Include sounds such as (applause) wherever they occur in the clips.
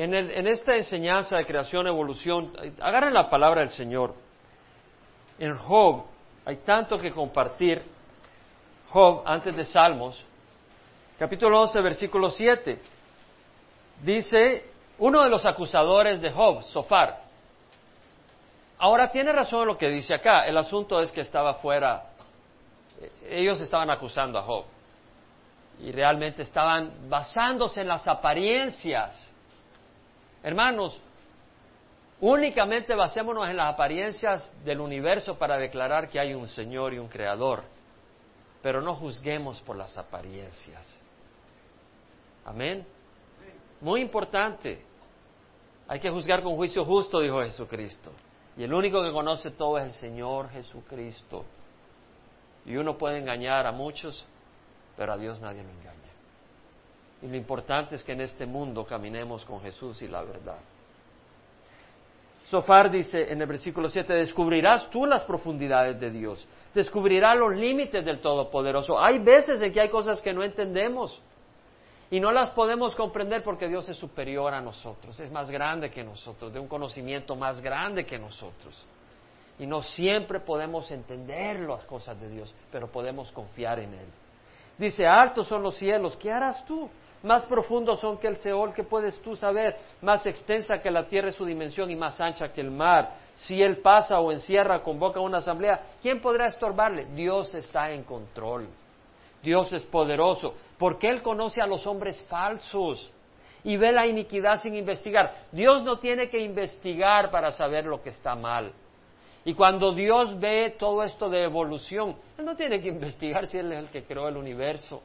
En, esta enseñanza de creación, evolución, agarren la palabra del Señor. En Job hay tanto que compartir. Job, antes de Salmos, capítulo 11, versículo 7, dice uno de los acusadores de Job, Sofar. Ahora tiene razón lo que dice acá. El asunto es que estaba fuera. Ellos estaban acusando a Job. Y realmente estaban basándose en las apariencias. Hermanos, únicamente basémonos en las apariencias del universo para declarar que hay un Señor y un Creador. Pero no juzguemos por las apariencias. Amén. Muy importante. Hay que juzgar con juicio justo, dijo Jesucristo. Y el único que conoce todo es el Señor Jesucristo. Y uno puede engañar a muchos, pero a Dios nadie lo engaña. Y lo importante es que en este mundo caminemos con Jesús y la verdad. Sofar dice en el versículo 7, descubrirás tú las profundidades de Dios, descubrirás los límites del Todopoderoso. Hay veces en que hay cosas que no entendemos. Y no las podemos comprender porque Dios es superior a nosotros, es más grande que nosotros, de un conocimiento más grande que nosotros. Y no siempre podemos entender las cosas de Dios, pero podemos confiar en Él. Dice, altos son los cielos, ¿qué harás tú? Más profundos son que el Seol, ¿qué puedes tú saber? Más extensa que la tierra es su dimensión y más ancha que el mar. Si Él pasa o encierra, convoca una asamblea, ¿quién podrá estorbarle? Dios está en control. Dios es poderoso, porque Él conoce a los hombres falsos y ve la iniquidad sin investigar. Dios no tiene que investigar para saber lo que está mal. Y cuando Dios ve todo esto de evolución, Él no tiene que (laughs) investigar si Él es el que creó el universo.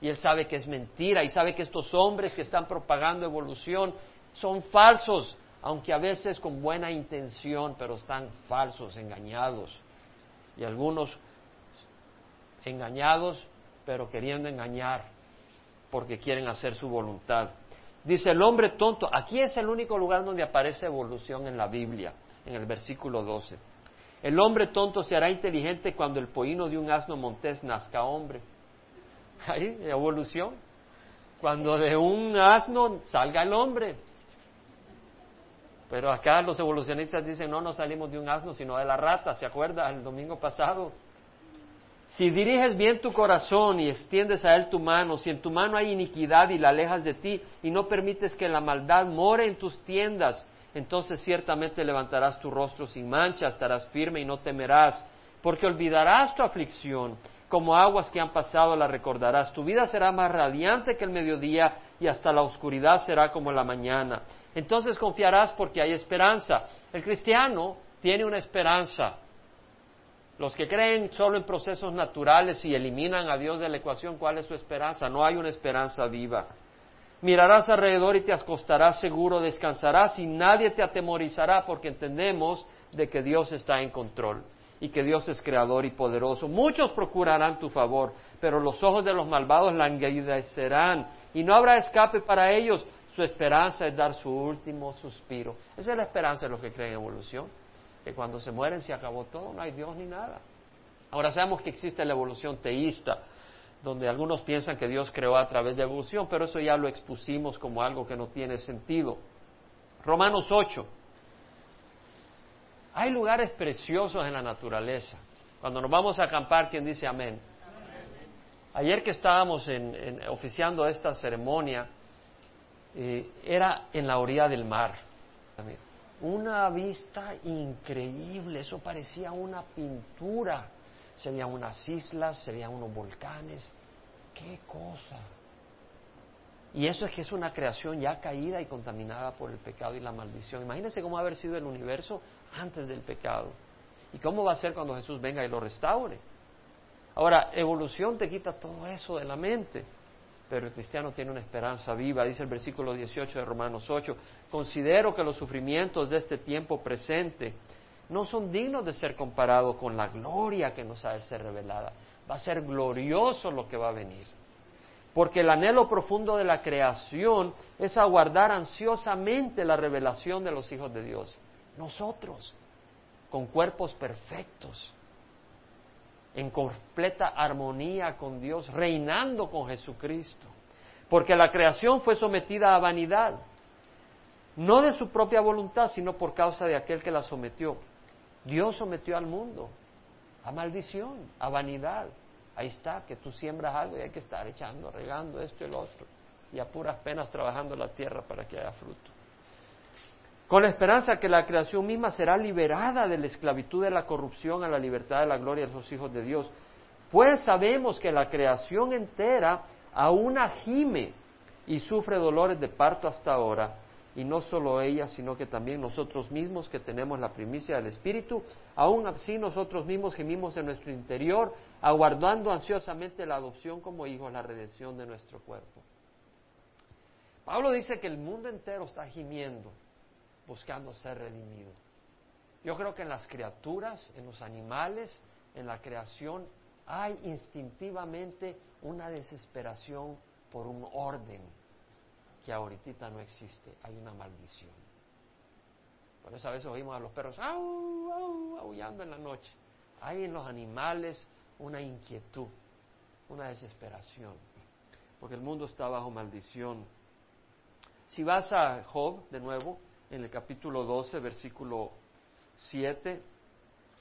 Y Él sabe que es mentira y sabe que estos hombres que están propagando evolución son falsos, aunque a veces con buena intención, pero están falsos, engañados. Y algunos engañados, pero queriendo engañar porque quieren hacer su voluntad. Dice el hombre tonto, aquí es el único lugar donde aparece evolución en la Biblia, en el versículo 12. El hombre tonto se hará inteligente cuando el pollino de un asno montés nazca hombre. (laughs) Ahí, evolución. Cuando de un asno salga el hombre. Pero acá los evolucionistas dicen, no, no salimos de un asno, sino de la rata, ¿se acuerda? El domingo pasado. Si diriges bien tu corazón y extiendes a él tu mano, si en tu mano hay iniquidad y la alejas de ti y no permites que la maldad more en tus tiendas, entonces ciertamente levantarás tu rostro sin mancha, estarás firme y no temerás, porque olvidarás tu aflicción, como aguas que han pasado la recordarás. Tu vida será más radiante que el mediodía y hasta la oscuridad será como la mañana. Entonces confiarás porque hay esperanza. El cristiano tiene una esperanza los que creen solo en procesos naturales y eliminan a Dios de la ecuación, ¿cuál es su esperanza? No hay una esperanza viva. Mirarás alrededor y te acostarás seguro, descansarás y nadie te atemorizará porque entendemos de que Dios está en control y que Dios es creador y poderoso. Muchos procurarán tu favor, pero los ojos de los malvados languidecerán y no habrá escape para ellos. Su esperanza es dar su último suspiro. Esa es la esperanza de los que creen en evolución que cuando se mueren se acabó todo, no hay Dios ni nada. Ahora sabemos que existe la evolución teísta, donde algunos piensan que Dios creó a través de evolución, pero eso ya lo expusimos como algo que no tiene sentido. Romanos 8. Hay lugares preciosos en la naturaleza. Cuando nos vamos a acampar, ¿quién dice amén? Ayer que estábamos en, oficiando esta ceremonia, eh, era en la orilla del mar una vista increíble, eso parecía una pintura. Se veían unas islas, se veían unos volcanes, qué cosa. Y eso es que es una creación ya caída y contaminada por el pecado y la maldición. Imagínense cómo haber sido el universo antes del pecado. ¿Y cómo va a ser cuando Jesús venga y lo restaure? Ahora, evolución te quita todo eso de la mente pero el cristiano tiene una esperanza viva. Dice el versículo 18 de Romanos 8, considero que los sufrimientos de este tiempo presente no son dignos de ser comparados con la gloria que nos ha de ser revelada. Va a ser glorioso lo que va a venir. Porque el anhelo profundo de la creación es aguardar ansiosamente la revelación de los hijos de Dios. Nosotros, con cuerpos perfectos, en completa armonía con Dios, reinando con Jesucristo. Porque la creación fue sometida a vanidad. no de su propia voluntad, sino por causa de aquel que la sometió. Dios sometió al mundo a maldición, a vanidad. Ahí está, que tú siembras algo y hay que estar echando, regando esto y lo otro, y a puras penas trabajando la tierra para que haya fruto. Con la esperanza que la creación misma será liberada de la esclavitud de la corrupción a la libertad de la gloria de los hijos de Dios. Pues sabemos que la creación entera aún gime y sufre dolores de parto hasta ahora, y no solo ella, sino que también nosotros mismos que tenemos la primicia del Espíritu, aún así nosotros mismos gemimos en nuestro interior, aguardando ansiosamente la adopción como hijos, la redención de nuestro cuerpo. Pablo dice que el mundo entero está gimiendo, buscando ser redimido. Yo creo que en las criaturas, en los animales, en la creación, hay instintivamente una desesperación por un orden que ahorita no existe, hay una maldición. Por eso a veces oímos a los perros aullando en la noche. Hay en los animales una inquietud, una desesperación, porque el mundo está bajo maldición. Si vas a Job, de nuevo, en el capítulo 12, versículo 7,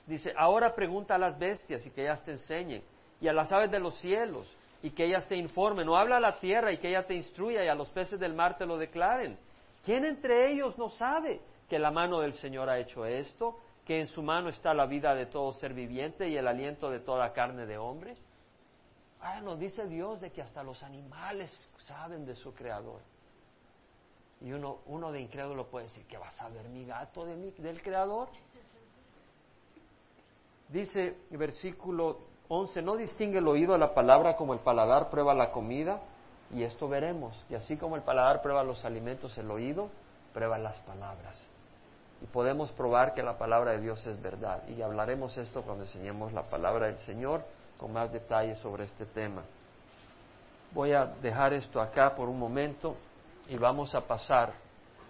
dice, ahora pregunta a las bestias y que ellas te enseñen, y a las aves de los cielos, y que ellas te informen, o habla a la tierra y que ella te instruya y a los peces del mar te lo declaren. ¿Quién entre ellos no sabe que la mano del Señor ha hecho esto, que en su mano está la vida de todo ser viviente y el aliento de toda carne de hombre? Ah, nos dice Dios de que hasta los animales saben de su Creador. Y uno, uno de incrédulo puede decir, ¿qué va a saber mi gato de del Creador? Dice versículo 11. No distingue el oído de la palabra como el paladar prueba la comida, y esto veremos. Y así como el paladar prueba los alimentos, el oído prueba las palabras. Y podemos probar que la palabra de Dios es verdad. Y hablaremos esto cuando enseñemos la palabra del Señor con más detalles sobre este tema. Voy a dejar esto acá por un momento y vamos a pasar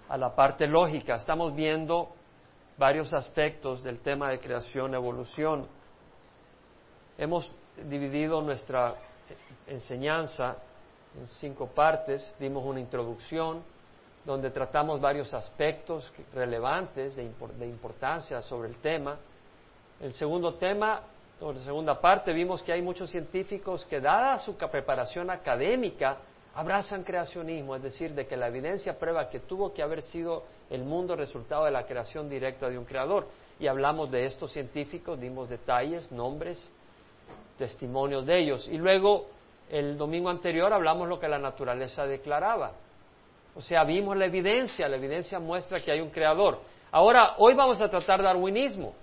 a la parte lógica. Estamos viendo varios aspectos del tema de creación-evolución. Hemos dividido nuestra enseñanza en cinco partes, dimos una introducción donde tratamos varios aspectos relevantes de, importancia sobre el tema. El segundo tema, o la segunda parte, vimos que hay muchos científicos que, dada su preparación académica, abrazan creacionismo, es decir, de que la evidencia prueba que tuvo que haber sido el mundo resultado de la creación directa de un creador. Y hablamos de estos científicos, dimos detalles, nombres, testimonios de ellos. Y luego, el domingo anterior hablamos lo que la naturaleza declaraba. O sea, vimos la evidencia, la evidencia muestra que hay un creador. Ahora, hoy vamos a tratar darwinismo.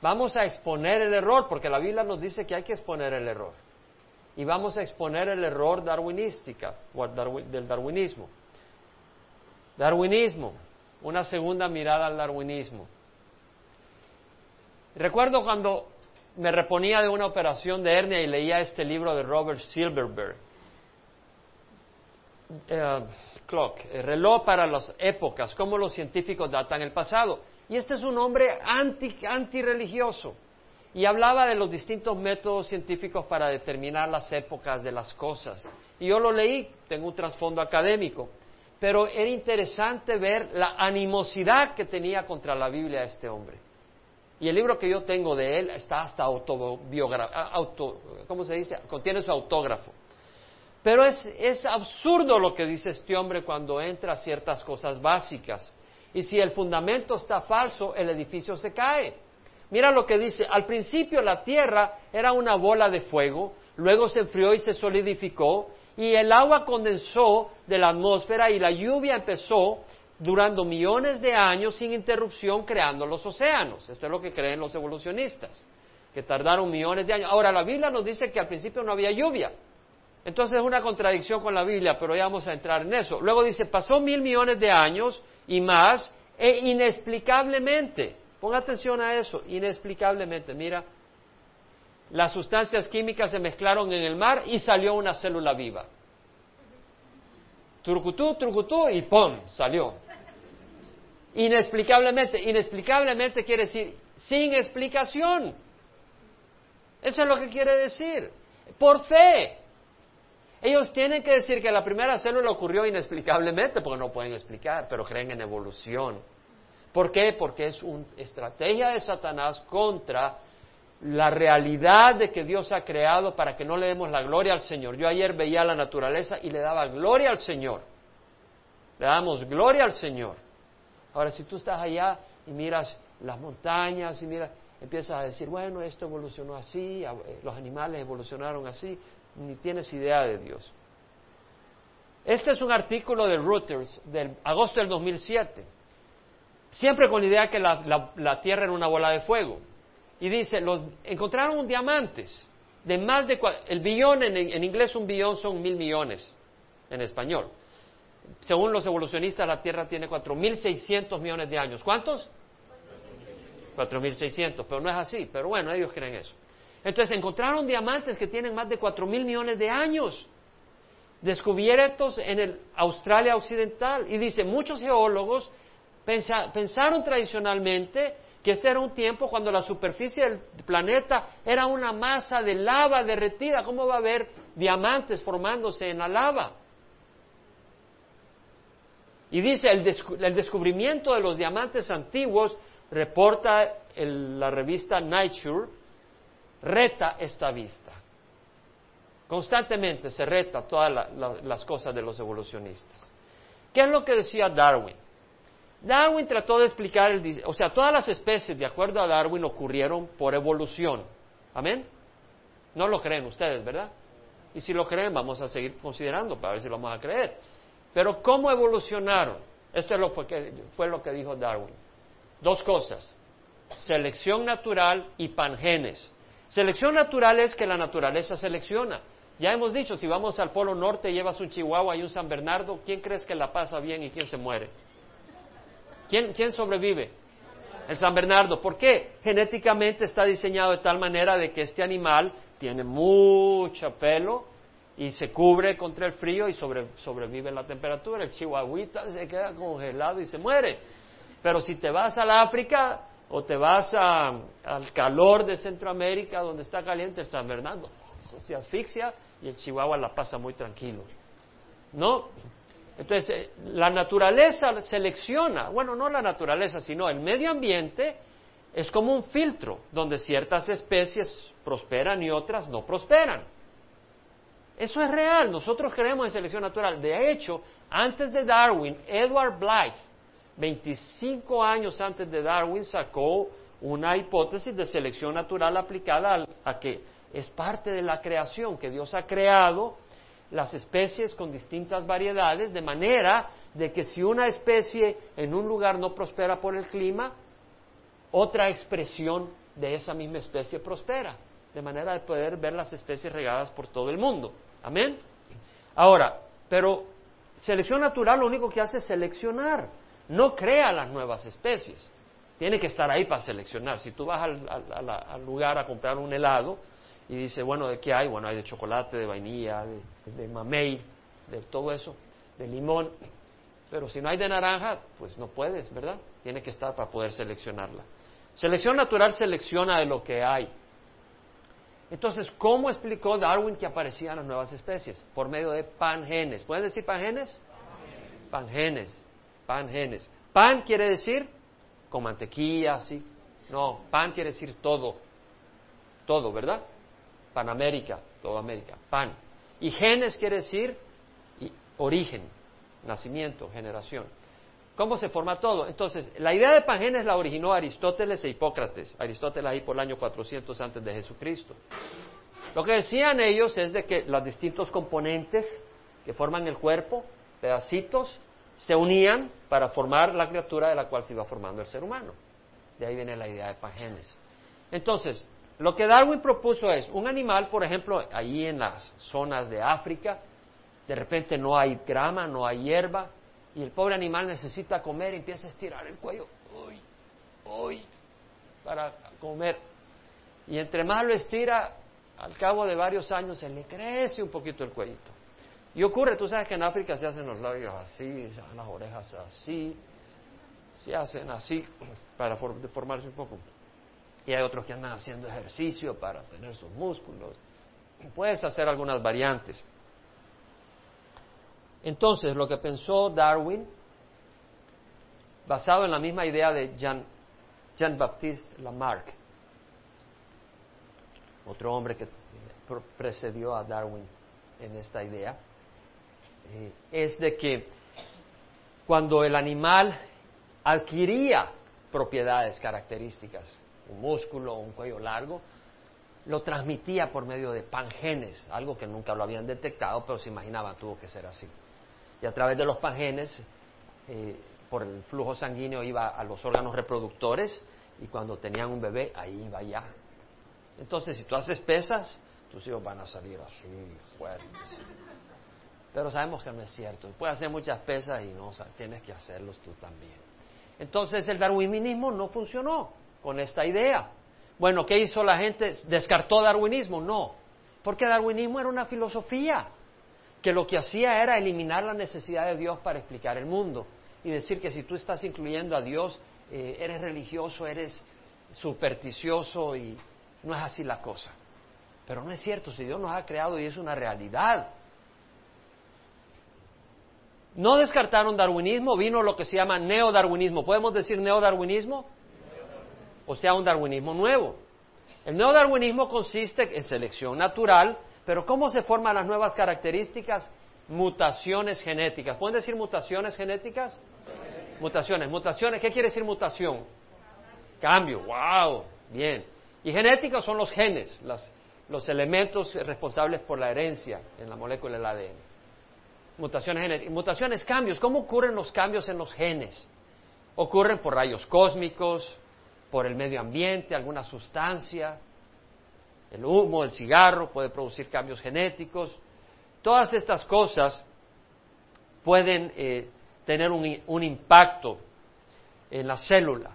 Vamos a exponer el error, porque la Biblia nos dice que hay que exponer el error. Y vamos a exponer el error darwinística, del darwinismo. Darwinismo, una segunda mirada al darwinismo. Recuerdo cuando me reponía de una operación de hernia y leía este libro de Robert Silverberg. Eh, clock, el reloj para las épocas, cómo los científicos datan el pasado. Y este es un hombre anti, antirreligioso. Y hablaba de los distintos métodos científicos para determinar las épocas de las cosas. Y yo lo leí, tengo un trasfondo académico. Pero era interesante ver la animosidad que tenía contra la Biblia este hombre. Y el libro que yo tengo de él está hasta autobiográfico, auto, ¿cómo se dice? Contiene su autógrafo. Pero es, es absurdo lo que dice este hombre cuando entra a ciertas cosas básicas. Y si el fundamento está falso, el edificio se cae. Mira lo que dice, al principio la tierra era una bola de fuego, luego se enfrió y se solidificó, y el agua condensó de la atmósfera y la lluvia empezó durando millones de años sin interrupción creando los océanos. Esto es lo que creen los evolucionistas, que tardaron millones de años. Ahora, la Biblia nos dice que al principio no había lluvia. Entonces es una contradicción con la Biblia, pero ya vamos a entrar en eso. Luego dice, pasó mil millones de años y más, e inexplicablemente, ponga atención a eso, inexplicablemente, mira, las sustancias químicas se mezclaron en el mar y salió una célula viva. Trucutú, trucutú y ¡pum! salió. Inexplicablemente, inexplicablemente quiere decir sin explicación. Eso es lo que quiere decir. Por fe. Ellos tienen que decir que la primera célula ocurrió inexplicablemente, porque no pueden explicar, pero creen en evolución. ¿Por qué? Porque es una estrategia de Satanás contra la realidad de que Dios ha creado para que no le demos la gloria al Señor. Yo ayer veía la naturaleza y le daba gloria al Señor. Le damos gloria al Señor. Ahora, si tú estás allá y miras las montañas y miras, empiezas a decir, bueno, esto evolucionó así, eh, los animales evolucionaron así, ni tienes idea de Dios. Este es un artículo de Reuters del agosto del 2007, siempre con la idea que la, Tierra era una bola de fuego. Y dice, los, encontraron diamantes de más de... El billón, en, en inglés un billón son mil millones en español. Según los evolucionistas, la Tierra tiene 4.600 millones de años. ¿Cuántos? 4.600, pero no es así. Pero bueno, ellos creen eso. Entonces encontraron diamantes que tienen más de 4.000 millones de años, descubiertos en el Australia Occidental. Y dice, muchos geólogos pensaron tradicionalmente que este era un tiempo cuando la superficie del planeta era una masa de lava derretida. ¿Cómo va a haber diamantes formándose en la lava? Y dice, el, descubrimiento de los diamantes antiguos, reporta la revista Nature, reta esta vista. Constantemente se reta todas las cosas de los evolucionistas. ¿Qué es lo que decía Darwin? Darwin trató de explicar, el, o sea, todas las especies, de acuerdo a Darwin, ocurrieron por evolución. ¿Amén? No lo creen ustedes, ¿verdad? Y si lo creen, vamos a seguir considerando para ver si lo vamos a creer. Pero ¿cómo evolucionaron? Esto es lo que, fue lo que dijo Darwin. Dos cosas, selección natural y pangenes. Selección natural es que la naturaleza selecciona. Ya hemos dicho, si vamos al Polo Norte, llevas un Chihuahua y un San Bernardo, ¿quién crees que la pasa bien y quién se muere? ¿Quién, quién sobrevive? El San Bernardo. ¿Por qué? Genéticamente está diseñado de tal manera de que este animal tiene mucho pelo y se cubre contra el frío y sobrevive la temperatura. El chihuahuita se queda congelado y se muere. Pero si te vas a la África, o te vas al calor de Centroamérica donde está caliente el San Bernardo, se asfixia y el Chihuahua la pasa muy tranquilo. ¿No? Entonces, eh, la naturaleza selecciona, bueno, no la naturaleza, sino el medio ambiente es como un filtro donde ciertas especies prosperan y otras no prosperan. Eso es real, nosotros creemos en selección natural. De hecho, antes de Darwin, Edward Blythe 25 años antes de Darwin sacó una hipótesis de selección natural aplicada a, que es parte de la creación, que Dios ha creado las especies con distintas variedades, de manera de que si una especie en un lugar no prospera por el clima, otra expresión de esa misma especie prospera, de manera de poder ver las especies regadas por todo el mundo. Amén. Ahora, pero selección natural lo único que hace es seleccionar no crea las nuevas especies. Tiene que estar ahí para seleccionar. Si tú vas al, lugar a comprar un helado y dices, bueno, ¿de qué hay? Bueno, hay de chocolate, de vainilla, de, mamey, de todo eso, de limón. Pero si no hay de naranja, pues no puedes, ¿verdad? Tiene que estar para poder seleccionarla. Selección natural selecciona de lo que hay. Entonces, ¿cómo explicó Darwin que aparecían las nuevas especies? Por medio de pangenes. ¿Pueden decir pangenes? Pangenes pan genes. Pan quiere decir con mantequilla, sí. No, pan quiere decir todo. Todo, ¿verdad? Panamérica, toda América, pan. Y genes quiere decir origen, nacimiento, generación. ¿Cómo se forma todo? Entonces, la idea de pangenes la originó Aristóteles e Hipócrates. Aristóteles ahí por el año 400 antes de Jesucristo. Lo que decían ellos es de que los distintos componentes que forman el cuerpo, pedacitos, se unían para formar la criatura de la cual se iba formando el ser humano. De ahí viene la idea de pangenes. Entonces, lo que Darwin propuso es un animal, por ejemplo, allí en las zonas de África, de repente no hay grama, no hay hierba, y el pobre animal necesita comer y empieza a estirar el cuello, uy, uy, para comer. Y entre más lo estira, al cabo de varios años se le crece un poquito el cuellito. Y ocurre, tú sabes que en África se hacen los labios así, se hacen las orejas así, se hacen así para deformarse un poco. Y hay otros que andan haciendo ejercicio para tener sus músculos. Puedes hacer algunas variantes. Entonces, lo que pensó Darwin, basado en la misma idea de Jean, Jean Baptiste Lamarck, otro hombre que precedió a Darwin en esta idea, eh, es de que cuando el animal adquiría propiedades características, un músculo un cuello largo, lo transmitía por medio de pangenes, algo que nunca lo habían detectado, pero se imaginaban tuvo que ser así. Y a través de los pangenes, eh, por el flujo sanguíneo iba a los órganos reproductores y cuando tenían un bebé, ahí iba ya. Entonces, si tú haces pesas, tus hijos van a salir así, fuertes. Pero sabemos que no es cierto. Puedes hacer muchas pesas y no, tienes que hacerlos tú también. Entonces, el darwinismo no funcionó con esta idea. Bueno, ¿qué hizo la gente? ¿Descartó darwinismo? No, porque darwinismo era una filosofía que lo que hacía era eliminar la necesidad de Dios para explicar el mundo y decir que si tú estás incluyendo a Dios, eh, eres religioso, eres supersticioso y no es así la cosa. Pero no es cierto, si Dios nos ha creado y es una realidad. No descartaron darwinismo, vino lo que se llama neodarwinismo. ¿Podemos decir neodarwinismo? O sea, un darwinismo nuevo. El neodarwinismo consiste en selección natural, pero ¿cómo se forman las nuevas características? Mutaciones genéticas. ¿Pueden decir mutaciones genéticas? Mutaciones. Mutaciones, ¿qué quiere decir mutación? Cambio. ¡Wow! Bien. Y genéticos son los genes, los elementos responsables por la herencia en la molécula del ADN. Mutaciones genéticas. Mutaciones, cambios. ¿Cómo ocurren los cambios en los genes? Ocurren por rayos cósmicos, por el medio ambiente, alguna sustancia. El humo, el cigarro puede producir cambios genéticos. Todas estas cosas pueden eh, tener un, un impacto en la célula.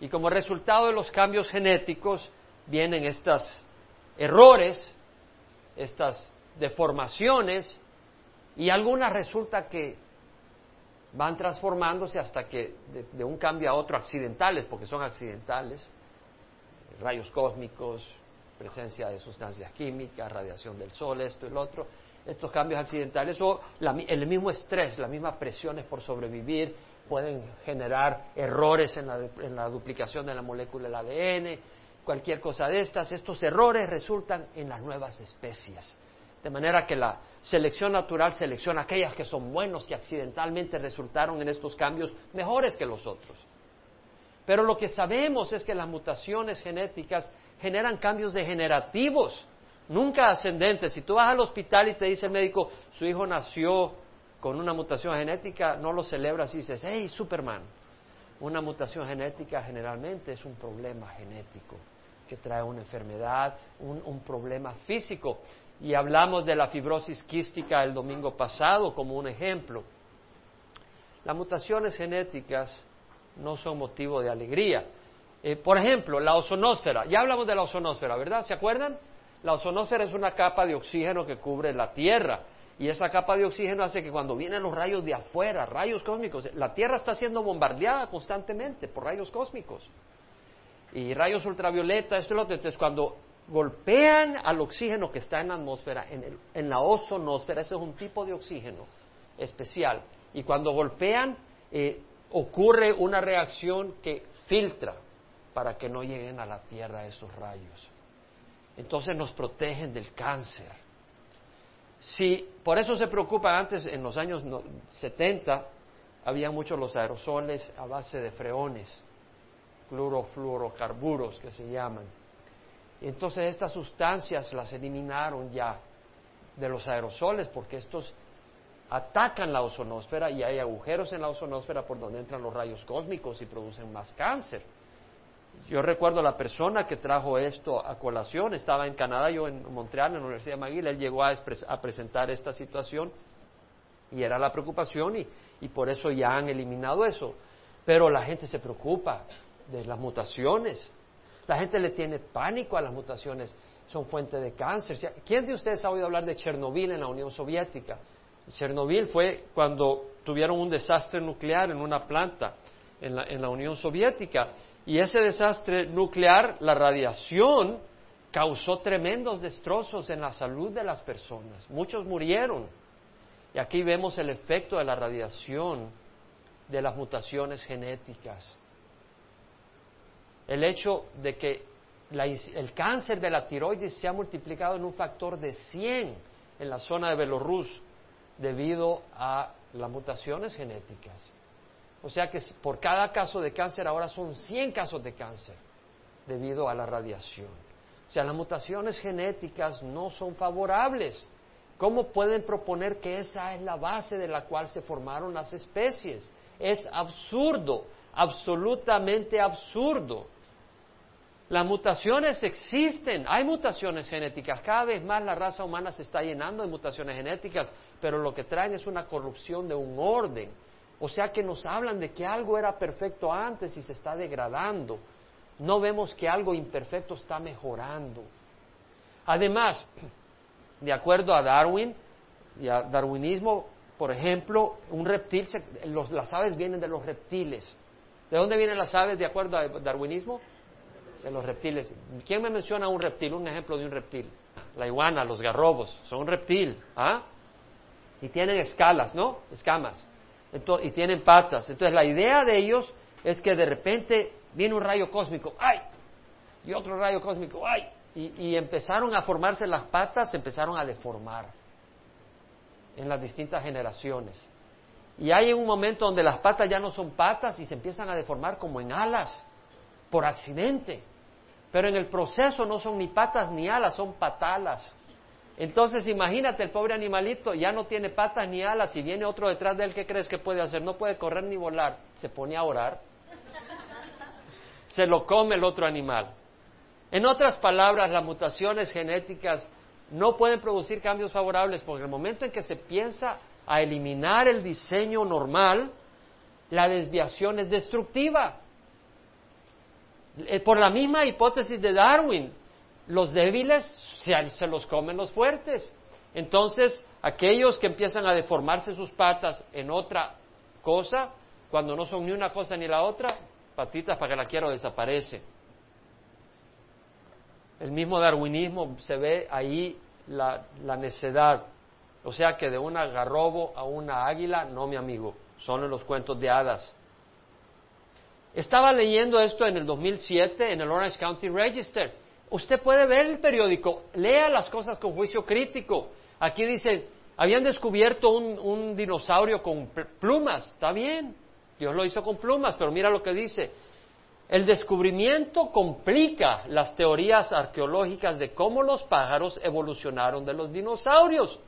Y como resultado de los cambios genéticos vienen estos errores, estas deformaciones y algunas resulta que van transformándose hasta que de, un cambio a otro accidentales, porque son accidentales, rayos cósmicos, presencia de sustancias químicas, radiación del sol, esto y lo otro, estos cambios accidentales o el mismo estrés, las mismas presiones por sobrevivir pueden generar errores en la, en la duplicación de la molécula del ADN, cualquier cosa de estas, estos errores resultan en las nuevas especies. De manera que la selección natural selecciona aquellas que son buenos, que accidentalmente resultaron en estos cambios mejores que los otros. Pero lo que sabemos es que las mutaciones genéticas generan cambios degenerativos, nunca ascendentes. Si tú vas al hospital y te dice el médico, su hijo nació con una mutación genética, no lo celebras y dices, hey, Superman. Una mutación genética generalmente es un problema genético que trae una enfermedad, un, un problema físico y hablamos de la fibrosis quística el domingo pasado como un ejemplo. Las mutaciones genéticas no son motivo de alegría. Eh, por ejemplo, la ozonósfera. Ya hablamos de la ozonósfera, ¿verdad? ¿Se acuerdan? La ozonósfera es una capa de oxígeno que cubre la Tierra. Y esa capa de oxígeno hace que cuando vienen los rayos de afuera, rayos cósmicos, la Tierra está siendo bombardeada constantemente por rayos cósmicos. Y rayos ultravioleta, esto y lo otro. Entonces, cuando golpean al oxígeno que está en la atmósfera, en, la ozonósfera, ese es un tipo de oxígeno especial, y cuando golpean eh, ocurre una reacción que filtra para que no lleguen a la Tierra esos rayos. Entonces nos protegen del cáncer. Si por eso se preocupan antes, en los años 70, había muchos los aerosoles a base de freones, clorofluorocarburos que se llaman entonces estas sustancias las eliminaron ya de los aerosoles porque estos atacan la ozonósfera y hay agujeros en la ozonósfera por donde entran los rayos cósmicos y producen más cáncer. Yo recuerdo la persona que trajo esto a colación, estaba en Canadá, yo en Montreal, en la Universidad de McGill, él llegó a, a presentar esta situación y era la preocupación y, y por eso ya han eliminado eso. Pero la gente se preocupa de las mutaciones la gente le tiene pánico a las mutaciones, son fuente de cáncer. ¿Quién de ustedes ha oído hablar de Chernobyl en la Unión Soviética? Chernobyl fue cuando tuvieron un desastre nuclear en una planta en la, en la Unión Soviética. Y ese desastre nuclear, la radiación, causó tremendos destrozos en la salud de las personas. Muchos murieron. Y aquí vemos el efecto de la radiación de las mutaciones genéticas. El hecho de que el cáncer de la tiroides se ha multiplicado en un factor de 100 en la zona de Belorrus debido a las mutaciones genéticas. O sea que por cada caso de cáncer ahora son 100 casos de cáncer debido a la radiación. O sea, las mutaciones genéticas no son favorables. ¿Cómo pueden proponer que esa es la base de la cual se formaron las especies? Es absurdo, absolutamente absurdo. Las mutaciones existen, hay mutaciones genéticas, cada vez más la raza humana se está llenando de mutaciones genéticas, pero lo que traen es una corrupción de un orden. O sea que nos hablan de que algo era perfecto antes y se está degradando. No vemos que algo imperfecto está mejorando. Además, (clears throat) de acuerdo a Darwin y a darwinismo, por ejemplo, un reptil, las aves vienen de los reptiles. ¿De dónde vienen las aves de acuerdo a darwinismo? de los reptiles. ¿Quién me menciona un reptil? Un ejemplo de un reptil. La iguana, los garrobos, son un reptil. ¿ah? Y tienen escalas, ¿no? Escamas. Y tienen patas. Entonces la idea de ellos es que de repente viene un rayo cósmico, ¡ay! Y otro rayo cósmico, ¡ay! Y, y empezaron a formarse las patas, se empezaron a deformar en las distintas generaciones. Y hay un momento donde las patas ya no son patas y se empiezan a deformar como en alas por accidente. Pero en el proceso no son ni patas ni alas, son patalas. Entonces imagínate, el pobre animalito ya no tiene patas ni alas y viene otro detrás de él, ¿qué crees que puede hacer? No puede correr ni volar. Se pone a orar. Se lo come el otro animal. En otras palabras, las mutaciones genéticas no pueden producir cambios favorables porque en el momento en que se piensa a eliminar el diseño normal, la desviación es destructiva. Eh, por la misma hipótesis de Darwin, los débiles se, los comen los fuertes. Entonces, aquellos que empiezan a deformarse sus patas en otra cosa, cuando no son ni una cosa ni la otra, patitas para que la quiero desaparece. El mismo darwinismo se ve ahí la, la necedad. O sea que de un garrobo a una águila, no mi amigo, son en los cuentos de hadas. Estaba leyendo esto en el 2007 en el Orange County Register. Usted puede ver el periódico, lea las cosas con juicio crítico. Aquí dice, habían descubierto un, dinosaurio con plumas. Está bien, Dios lo hizo con plumas, pero mira lo que dice. El descubrimiento complica las teorías arqueológicas de cómo los pájaros evolucionaron de los dinosaurios.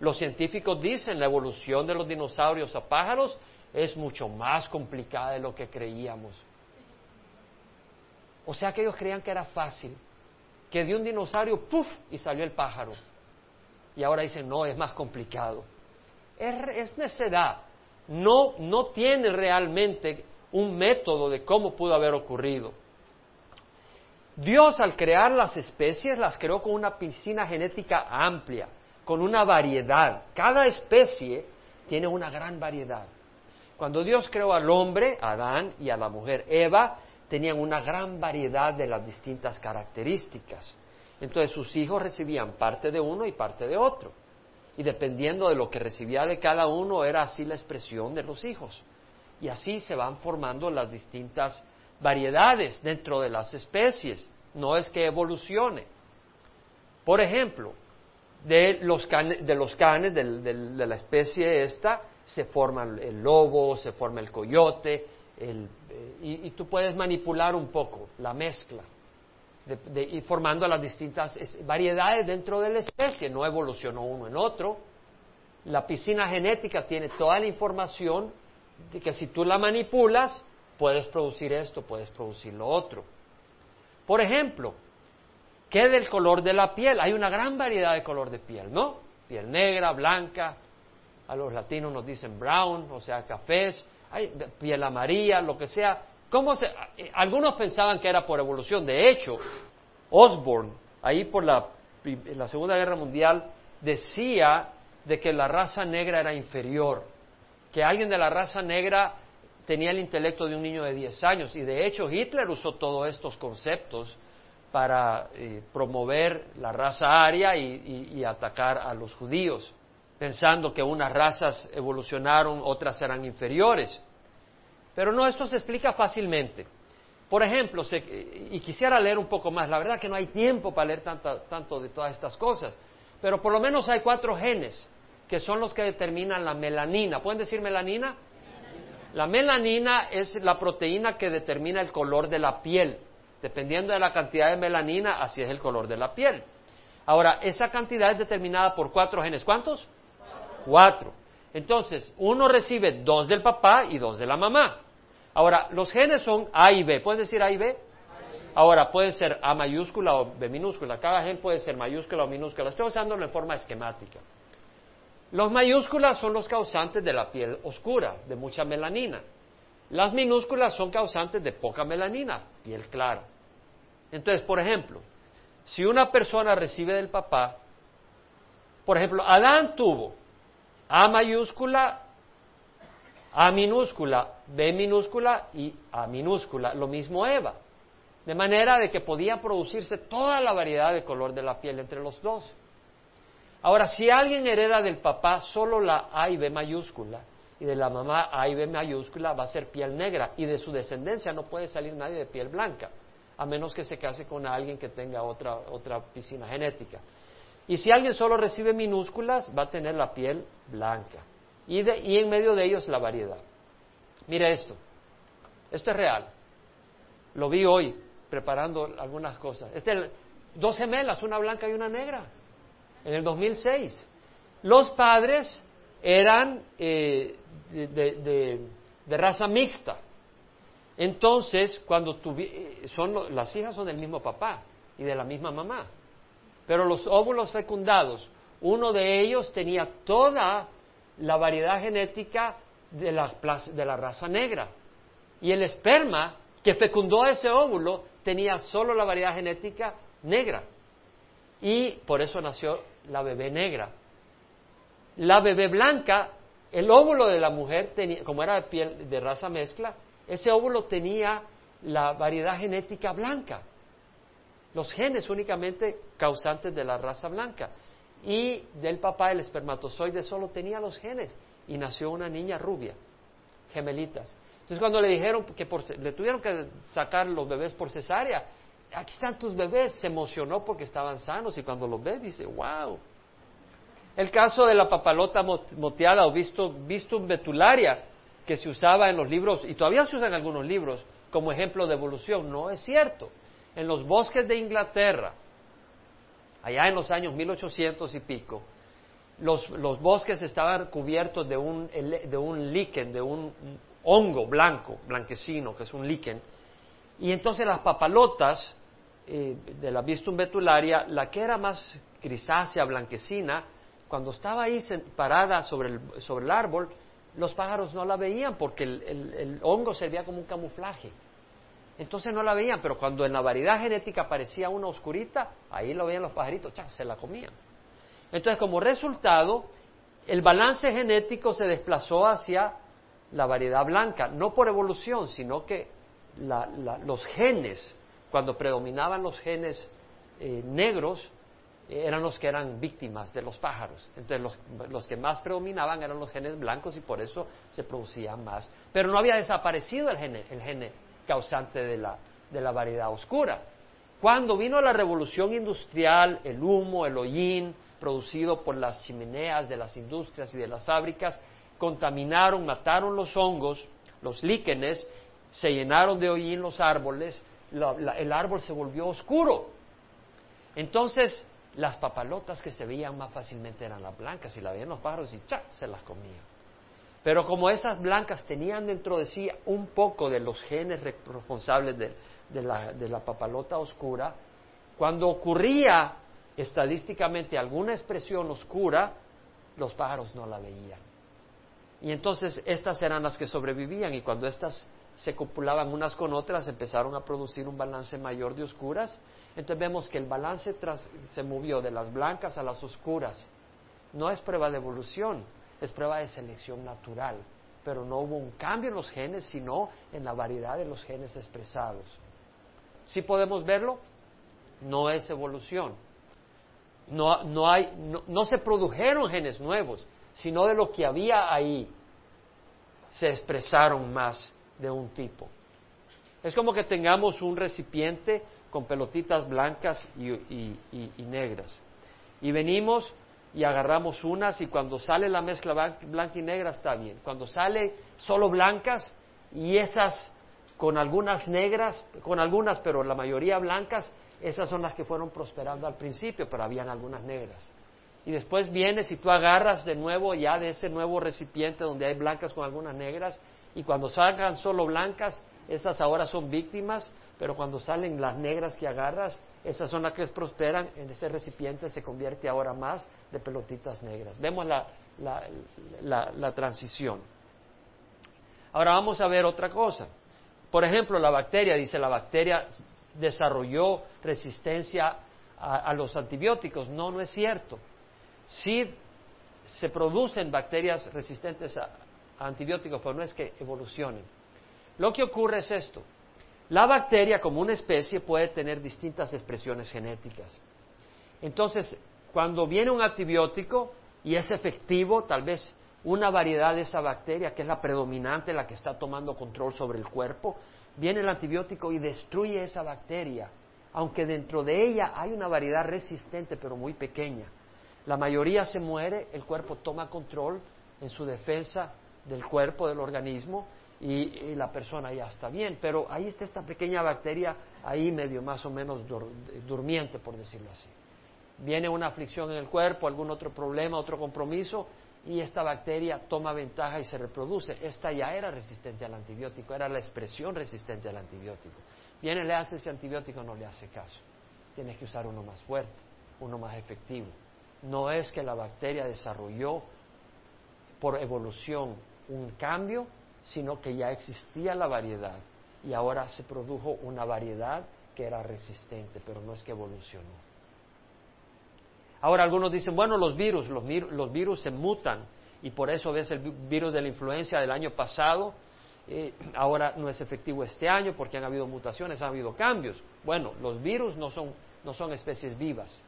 Los científicos dicen la evolución de los dinosaurios a pájaros es mucho más complicada de lo que creíamos. O sea que ellos creían que era fácil, que de un dinosaurio, ¡puf! y salió el pájaro. Y ahora dicen, no, es más complicado. Es, necedad. No, no tiene realmente un método de cómo pudo haber ocurrido. Dios al crear las especies las creó con una piscina genética amplia, con una variedad. Cada especie tiene una gran variedad. Cuando Dios creó al hombre, Adán, y a la mujer, Eva, tenían una gran variedad de las distintas características. Entonces sus hijos recibían parte de uno y parte de otro. Y dependiendo de lo que recibía de cada uno, era así la expresión de los hijos. Y así se van formando las distintas variedades dentro de las especies. No es que evolucione. Por ejemplo, de los, de los canes de la especie esta, se forma el lobo, se forma el coyote, eh, y, tú puedes manipular un poco la mezcla, de, y formando las distintas variedades dentro de la especie, no evolucionó uno en otro. La piscina genética tiene toda la información de que si tú la manipulas, puedes producir esto, puedes producir lo otro. Por ejemplo, ¿qué del color de la piel? Hay una gran variedad de color de piel, ¿no? Piel negra, blanca, a los latinos nos dicen brown, o sea, cafés, hay piel amarilla, lo que sea. ¿Cómo se, eh, algunos pensaban que era por evolución. De hecho, Osborne, ahí por la, Segunda Guerra Mundial, decía de que la raza negra era inferior, que alguien de la raza negra tenía el intelecto de un niño de 10 años. Y de hecho, Hitler usó todos estos conceptos para eh, promover la raza aria y atacar a los judíos. Pensando que unas razas evolucionaron, otras eran inferiores. Pero no, esto se explica fácilmente. Por ejemplo, y quisiera leer un poco más, la verdad que no hay tiempo para leer tanto de todas estas cosas, pero por lo menos hay cuatro genes que son los que determinan la melanina. ¿Pueden decir melanina? La melanina es la proteína que determina el color de la piel. Dependiendo de la cantidad de melanina, así es el color de la piel. Ahora, esa cantidad es determinada por cuatro genes. ¿Cuántos? Cuatro. Entonces, uno recibe dos del papá y dos de la mamá. Ahora, los genes son A y B. ¿Pueden decir A y B? Ahora, puede ser A mayúscula o B minúscula. Cada gen puede ser mayúscula o minúscula. Estoy usándolo en forma esquemática. Los mayúsculas son los causantes de la piel oscura, de mucha melanina. Las minúsculas son causantes de poca melanina, piel clara. Entonces, por ejemplo, si una persona recibe del papá, por ejemplo, Adán tuvo A mayúscula, A minúscula, B minúscula y A minúscula, lo mismo Eva. De manera de que podía producirse toda la variedad de color de la piel entre los dos. Ahora, si alguien hereda del papá solo la A y B mayúscula y de la mamá A y B mayúscula, va a ser piel negra y de su descendencia no puede salir nadie de piel blanca, a menos que se case con alguien que tenga otra, otra piscina genética. Y si alguien solo recibe minúsculas, va a tener la piel blanca. Y, y en medio de ellos la variedad. Mire esto. Esto es real. Lo vi hoy preparando algunas cosas. Este, dos gemelas, una blanca y una negra en el 2006. Los padres eran eh, de, raza mixta. Entonces, cuando eh, son las hijas son del mismo papá y de la misma mamá. Pero los óvulos fecundados, uno de ellos tenía toda la variedad genética de la, de la raza negra. Y el esperma que fecundó ese óvulo tenía solo la variedad genética negra. Y por eso nació la bebé negra. La bebé blanca, el óvulo de la mujer, tenía, como era de piel de raza mezcla, ese óvulo tenía la variedad genética blanca. Los genes únicamente causantes de la raza blanca. Y del papá, el espermatozoide solo tenía los genes. Y nació una niña rubia, gemelitas. Entonces cuando le dijeron que le tuvieron que sacar los bebés por cesárea, aquí están tus bebés, se emocionó porque estaban sanos y cuando los ve dice, wow. El caso de la papalota moteada o visto, vistum betularia, que se usaba en los libros, y todavía se usa en algunos libros, como ejemplo de evolución, no es cierto. En los bosques de Inglaterra, allá en los años 1800 y pico, los, los bosques estaban cubiertos de un, de un líquen, de un hongo blanco, blanquecino, que es un líquen, y entonces las papalotas eh, de la vistum betularia, la que era más grisácea, blanquecina, cuando estaba ahí parada sobre el, sobre el árbol, los pájaros no la veían porque el, hongo servía como un camuflaje. Entonces no la veían, pero cuando en la variedad genética aparecía una oscurita, ahí lo veían los pajaritos, se la comían. Entonces, como resultado, el balance genético se desplazó hacia la variedad blanca, no por evolución, sino que los genes cuando predominaban los genes eh, negros, eh, eran los que eran víctimas de los pájaros. Entonces los, que más predominaban eran los genes blancos y por eso se producían más. Pero no había desaparecido el gene, el gene causante de la, de la variedad oscura. Cuando vino la revolución industrial, el humo, el hollín, producido por las chimeneas de las industrias y de las fábricas, contaminaron, mataron los hongos, los líquenes, se llenaron de hollín los árboles, el árbol se volvió oscuro. Entonces, las papalotas que se veían más fácilmente eran las blancas y la veían los pájaros y ¡cha! se las comían. Pero como esas blancas tenían dentro de sí un poco de los genes responsables de, la, papalota oscura, cuando ocurría estadísticamente alguna expresión oscura, los pájaros no la veían. Y entonces estas eran las que sobrevivían y cuando estas se copulaban unas con otras, empezaron a producir un balance mayor de oscuras. Entonces vemos que el balance se movió de las blancas a las oscuras. No es prueba de evolución, es prueba de selección natural. Pero no hubo un cambio en los genes, sino en la variedad de los genes expresados. ¿Sí podemos verlo? No es evolución. No, no, hay, no se produjeron genes nuevos, sino de lo que había ahí, se expresaron más de un tipo. Es como que tengamos un recipiente con pelotitas blancas y, negras. Y venimos y agarramos unas y cuando sale la mezcla blanca y negra está bien. Cuando sale solo blancas y esas con algunas negras, con algunas, pero la mayoría blancas, esas son las que fueron prosperando al principio, pero habían algunas negras. Y después vienes y tú agarras de nuevo ya de ese nuevo recipiente donde hay blancas con algunas negras, y cuando salgan solo blancas, esas ahora son víctimas, pero cuando salen las negras que agarras, esas son las que prosperan, en ese recipiente se convierte ahora más de pelotitas negras. Vemos la, la, transición. Ahora vamos a ver otra cosa. Por ejemplo, la bacteria, dice la bacteria desarrolló resistencia a, los antibióticos. No, no es cierto. Sí se producen bacterias resistentes a antibióticos, pero no es que evolucionen. Lo que ocurre es esto. La bacteria como una especie puede tener distintas expresiones genéticas. Entonces, cuando viene un antibiótico y es efectivo, tal vez una variedad de esa bacteria, que es la predominante, la que está tomando control sobre el cuerpo, viene el antibiótico y destruye esa bacteria, aunque dentro de ella hay una variedad resistente, pero muy pequeña. La mayoría se muere, el cuerpo toma control en su defensa del cuerpo, del organismo, y, la persona ya está bien. Pero ahí está esta pequeña bacteria, ahí medio más o menos durmiente, por decirlo así. Viene una aflicción en el cuerpo, algún otro problema, otro compromiso, y esta bacteria toma ventaja y se reproduce. Esta ya era resistente al antibiótico, era la expresión resistente al antibiótico. Viene, le hace ese antibiótico, no le hace caso. Tienes que usar uno más fuerte, uno más efectivo. No es que la bacteria desarrolló por evolución un cambio, sino que ya existía la variedad y ahora se produjo una variedad que era resistente, pero no es que evolucionó. Ahora algunos dicen, bueno, los virus, los, virus se mutan y por eso ves el virus de la influencia del año pasado, eh, ahora no es efectivo este año porque han habido mutaciones, han habido cambios. Bueno, los virus no son, no son especies vivas.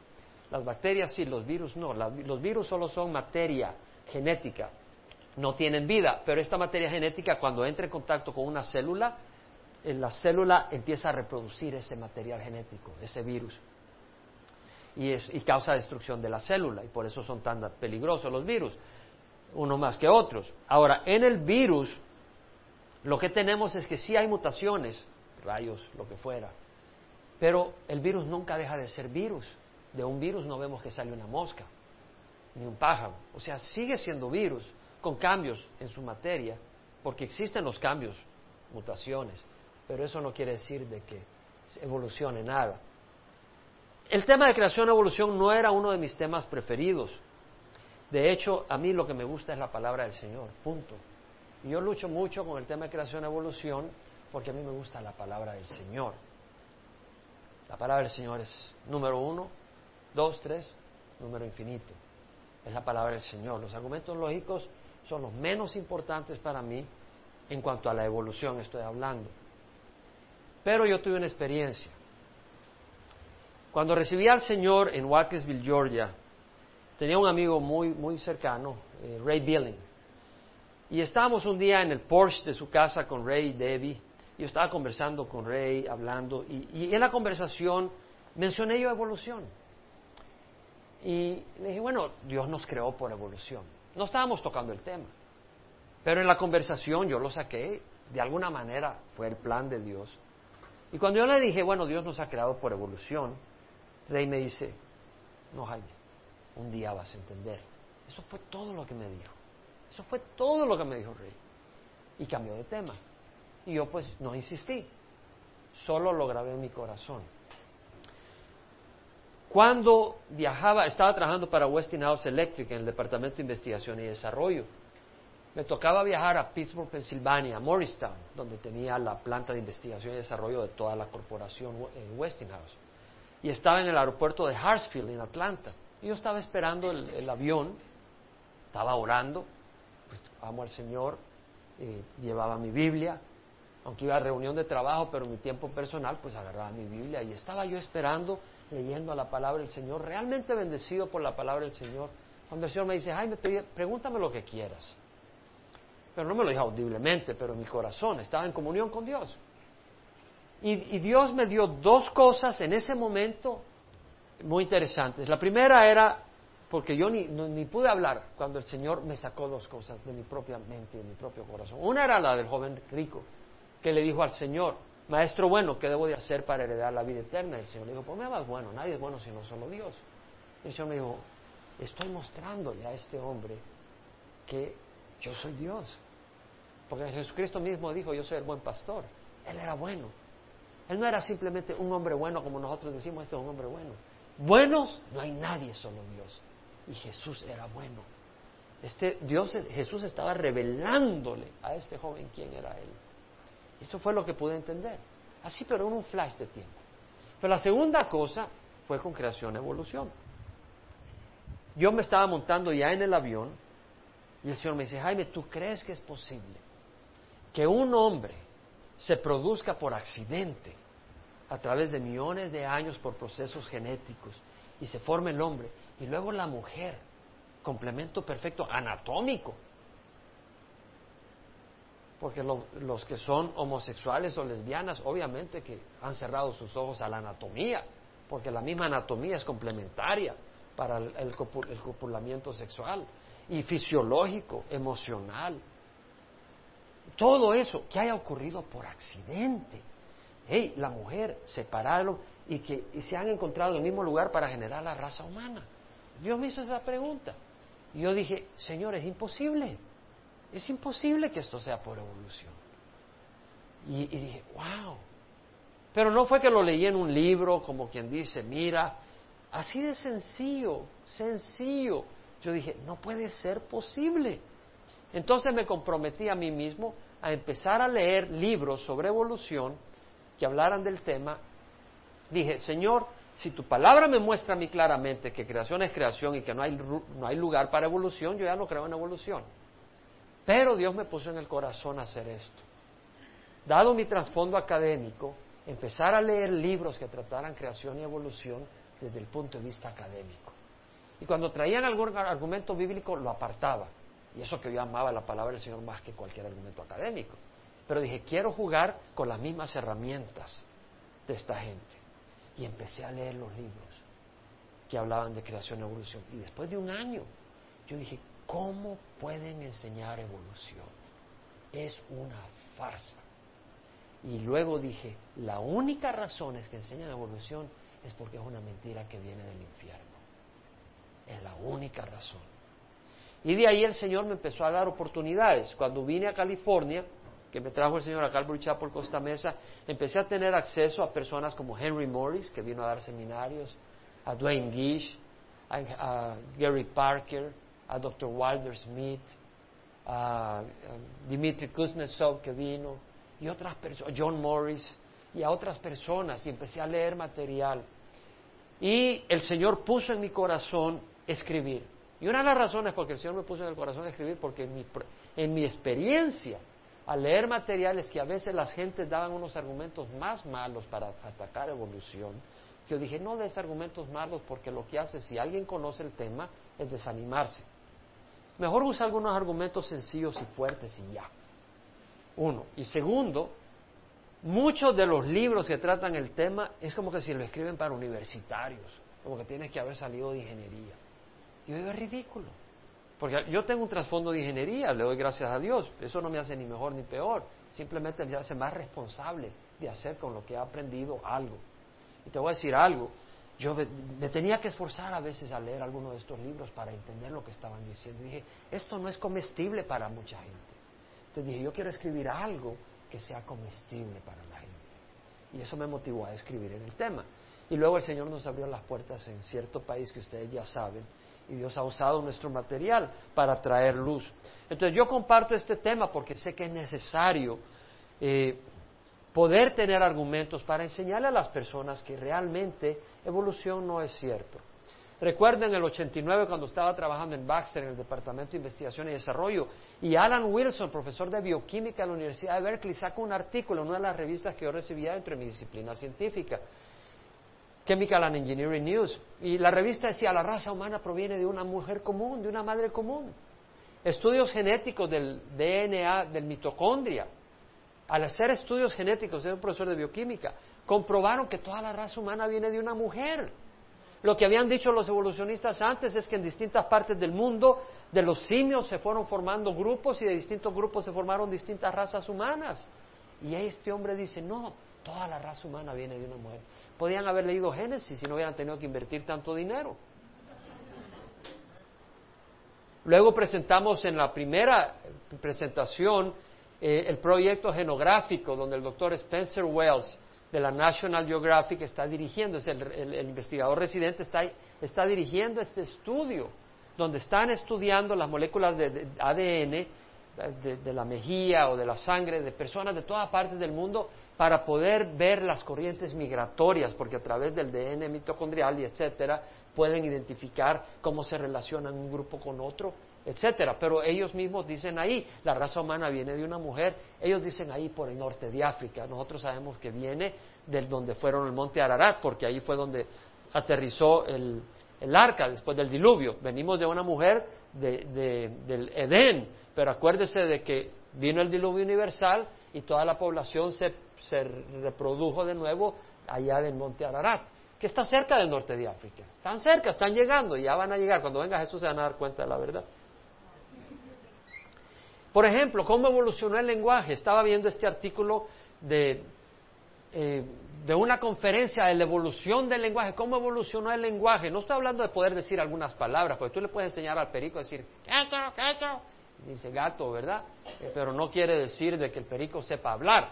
Las bacterias sí, los virus no. los virus solo son materia genética no tienen vida, pero esta materia genética cuando entra en contacto con una célula, la célula empieza a reproducir ese material genético, ese virus, y, y causa destrucción de la célula, y por eso son tan peligrosos los virus, uno más que otros. Ahora, en el virus, lo que tenemos es que sí hay mutaciones, rayos, lo que fuera, pero el virus nunca deja de ser virus. De un virus no vemos que sale una mosca, ni un pájaro, o sea, sigue siendo virus con cambios en su materia, porque existen los cambios, mutaciones, pero eso no quiere decir de que evolucione nada. El tema de creación y evolución no era uno de mis temas preferidos. De hecho, a mí lo que me gusta es la palabra del Señor, punto. Y yo lucho mucho con el tema de creación y evolución porque a mí me gusta la palabra del Señor. La palabra del Señor es número uno, dos, tres, número infinito. Es la palabra del Señor. Los argumentos lógicos son los menos importantes para mí en cuanto a la evolución estoy hablando. Pero yo tuve una experiencia. Cuando recibí al Señor en Watkinsville, Georgia, tenía un amigo muy, muy cercano, eh, Ray Billing. Y estábamos un día en el Porsche de su casa con Ray y Debbie. Yo estaba conversando con Ray, hablando, y, y en la conversación mencioné yo evolución. Y le dije, bueno, Dios nos creó por evolución. No estábamos tocando el tema, pero en la conversación yo lo saqué, de alguna manera fue el plan de Dios. Y cuando yo le dije, bueno, Dios nos ha creado por evolución, Rey me dice, no Jaime, un día vas a entender. Eso fue todo lo que me dijo. Eso fue todo lo que me dijo Rey. Y cambió de tema. Y yo pues no insistí, solo lo grabé en mi corazón. Cuando viajaba, estaba trabajando para Westinghouse Electric en el Departamento de Investigación y Desarrollo. Me tocaba viajar a Pittsburgh, Pensilvania, a Morristown, donde tenía la planta de investigación y desarrollo de toda la corporación Westinghouse. Y estaba en el aeropuerto de Hartsfield, en Atlanta. Y yo estaba esperando el, avión, estaba orando, pues amo al Señor, eh, llevaba mi Biblia, aunque iba a reunión de trabajo, pero mi tiempo personal, pues agarraba mi Biblia y estaba yo esperando leyendo la palabra del Señor, realmente bendecido por la palabra del Señor, Cuando el Señor me dice, Jaime, pregúntame lo que quieras. Pero no me lo dijo audiblemente, pero mi corazón estaba en comunión con Dios. Y, y Dios me dio dos cosas en ese momento muy interesantes. La primera era, porque yo ni, ni pude hablar cuando el Señor me sacó dos cosas de mi propia mente y de mi propio corazón. Una era la del joven rico, que le dijo al Señor, Maestro bueno, ¿qué debo de hacer para heredar la vida eterna? El Señor le dijo, pues me hagas bueno, nadie es bueno sino solo Dios. El Señor me dijo, estoy mostrándole a este hombre que yo soy Dios. Porque Jesucristo mismo dijo, yo soy el buen pastor. Él era bueno. Él no era simplemente un hombre bueno como nosotros decimos, este es un hombre bueno. Buenos no hay nadie, solo Dios. Y Jesús era bueno. Este Dios, Jesús estaba revelándole a este joven quién era él. Eso fue lo que pude entender. Así, pero en un flash de tiempo. Pero la segunda cosa fue con creación y evolución. Yo me estaba montando ya en el avión y el Señor me dice, Jaime, ¿tú crees que es posible que un hombre se produzca por accidente a través de millones de años por procesos genéticos y se forme el hombre y luego la mujer, complemento perfecto anatómico? Porque los que son homosexuales o lesbianas, obviamente que han cerrado sus ojos a la anatomía, porque la misma anatomía es complementaria para el, copulamiento sexual y fisiológico, emocional. Todo eso que haya ocurrido por accidente. Hey, la mujer, separarlo y que y se han encontrado en el mismo lugar para generar la raza humana. Dios me hizo esa pregunta. Y yo dije, Señor, es imposible. Es imposible que esto sea por evolución. Y, dije, wow. Pero no fue que lo leí en un libro como quien dice, mira, Así de sencillo, sencillo. Yo dije, no puede ser posible. Entonces me comprometí a mí mismo a empezar a leer libros sobre evolución que hablaran del tema. Dije, Señor, si tu palabra me muestra a mí claramente que creación es creación y que no hay, no hay lugar para evolución, yo ya no creo en evolución. Pero Dios me puso en el corazón hacer esto. Dado mi trasfondo académico, empezar a leer libros que trataran creación y evolución desde el punto de vista académico. Y cuando traían algún argumento bíblico lo apartaba. Y eso que yo amaba la palabra del Señor más que cualquier argumento académico. Pero dije, quiero jugar con las mismas herramientas de esta gente. Y empecé a leer los libros que hablaban de creación y evolución. Y después de un año, yo dije, ¿cómo pueden enseñar evolución? Es una farsa. Y luego dije, la única razón es que enseñan evolución es porque es una mentira que viene del infierno. Es la única razón. Y de ahí el Señor me empezó a dar oportunidades. Cuando vine a California, que me trajo el Señor a Calvary Chapel Costa Mesa, empecé a tener acceso a personas como Henry Morris, que vino a dar seminarios, a Dwayne Gish, a, Gary Parker, a Dr. Wilder Smith, a, Dimitri Kuznetsov, que vino, y otras personas, John Morris, y a otras personas, y empecé a leer material. Y el Señor puso en mi corazón escribir. Y una de las razones por que el Señor me puso en el corazón escribir, porque en mi, en mi experiencia, al leer materiales que a veces las gentes daban unos argumentos más malos para atacar evolución, yo dije, no des argumentos malos porque lo que hace, si alguien conoce el tema, es desanimarse. Mejor usa algunos argumentos sencillos y fuertes y ya. Uno. Y segundo, Muchos de los libros que tratan el tema es como que si lo escriben para universitarios, como que tienes que haber salido de ingeniería. Y digo, es ridículo. Porque yo tengo un trasfondo de ingeniería, le doy gracias a Dios. Eso no me hace ni mejor ni peor. Simplemente me hace más responsable de hacer con lo que he aprendido algo. Y te voy a decir algo. Yo me, tenía que esforzar a veces a leer alguno de estos libros para entender lo que estaban diciendo. Y dije, esto no es comestible para mucha gente. Entonces dije, yo quiero escribir algo que sea comestible para la gente. Y eso me motivó a escribir en el tema. Y luego el Señor nos abrió las puertas en cierto país que ustedes ya saben, y Dios ha usado nuestro material para traer luz. Entonces yo comparto este tema porque sé que es necesario eh, poder tener argumentos para enseñarle a las personas que realmente evolución no es cierto. Recuerden el 89 cuando estaba trabajando en Baxter en el Departamento de Investigación y Desarrollo y Alan Wilson, profesor de bioquímica en la Universidad de Berkeley, saca un artículo en una de las revistas que yo recibía dentro de mi disciplina científica. Chemical and Engineering News. Y la revista decía, la raza humana proviene de una mujer común, de una madre común. Estudios genéticos del DNA, del mitocondria. Al hacer estudios genéticos, era un profesor de bioquímica, comprobaron que toda la raza humana viene de una mujer. Lo que habían dicho los evolucionistas antes es que en distintas partes del mundo de los simios se fueron formando grupos y de distintos grupos se formaron distintas razas humanas. Y este hombre dice, no, toda la raza humana viene de una mujer. Podían haber leído Génesis si no hubieran tenido que invertir tanto dinero. Luego presentamos en la primera presentación eh, el proyecto genográfico donde el doctor Spencer Wells de la National Geographic está dirigiendo, es el, investigador residente, está, está, dirigiendo este estudio, donde están estudiando las moléculas de, ADN de, la mejilla o de la sangre de personas de todas partes del mundo para poder ver las corrientes migratorias, porque a través del DNA mitocondrial y etcétera pueden identificar cómo se relacionan un grupo con otro etcétera. Pero ellos mismos dicen ahí, la raza humana viene de una mujer, ellos dicen ahí por el norte de África. Nosotros sabemos que viene del donde fueron el monte Ararat, porque ahí fue donde aterrizó el, arca después del diluvio. Venimos de una mujer del Edén, pero acuérdese de que vino el diluvio universal y toda la población se, se reprodujo de nuevo allá del monte Ararat que está cerca del norte de África. Están cerca, están llegando, ya van a llegar. Cuando venga Jesús se van a dar cuenta de la verdad. Por ejemplo, ¿cómo evolucionó el lenguaje? Estaba viendo este artículo de, eh, de una conferencia de la evolución del lenguaje. ¿Cómo evolucionó el lenguaje? No estoy hablando de poder decir algunas palabras, porque tú le puedes enseñar al perico a decir, gato, gato. Dice gato, ¿verdad? Eh, pero no quiere decir de que el perico sepa hablar.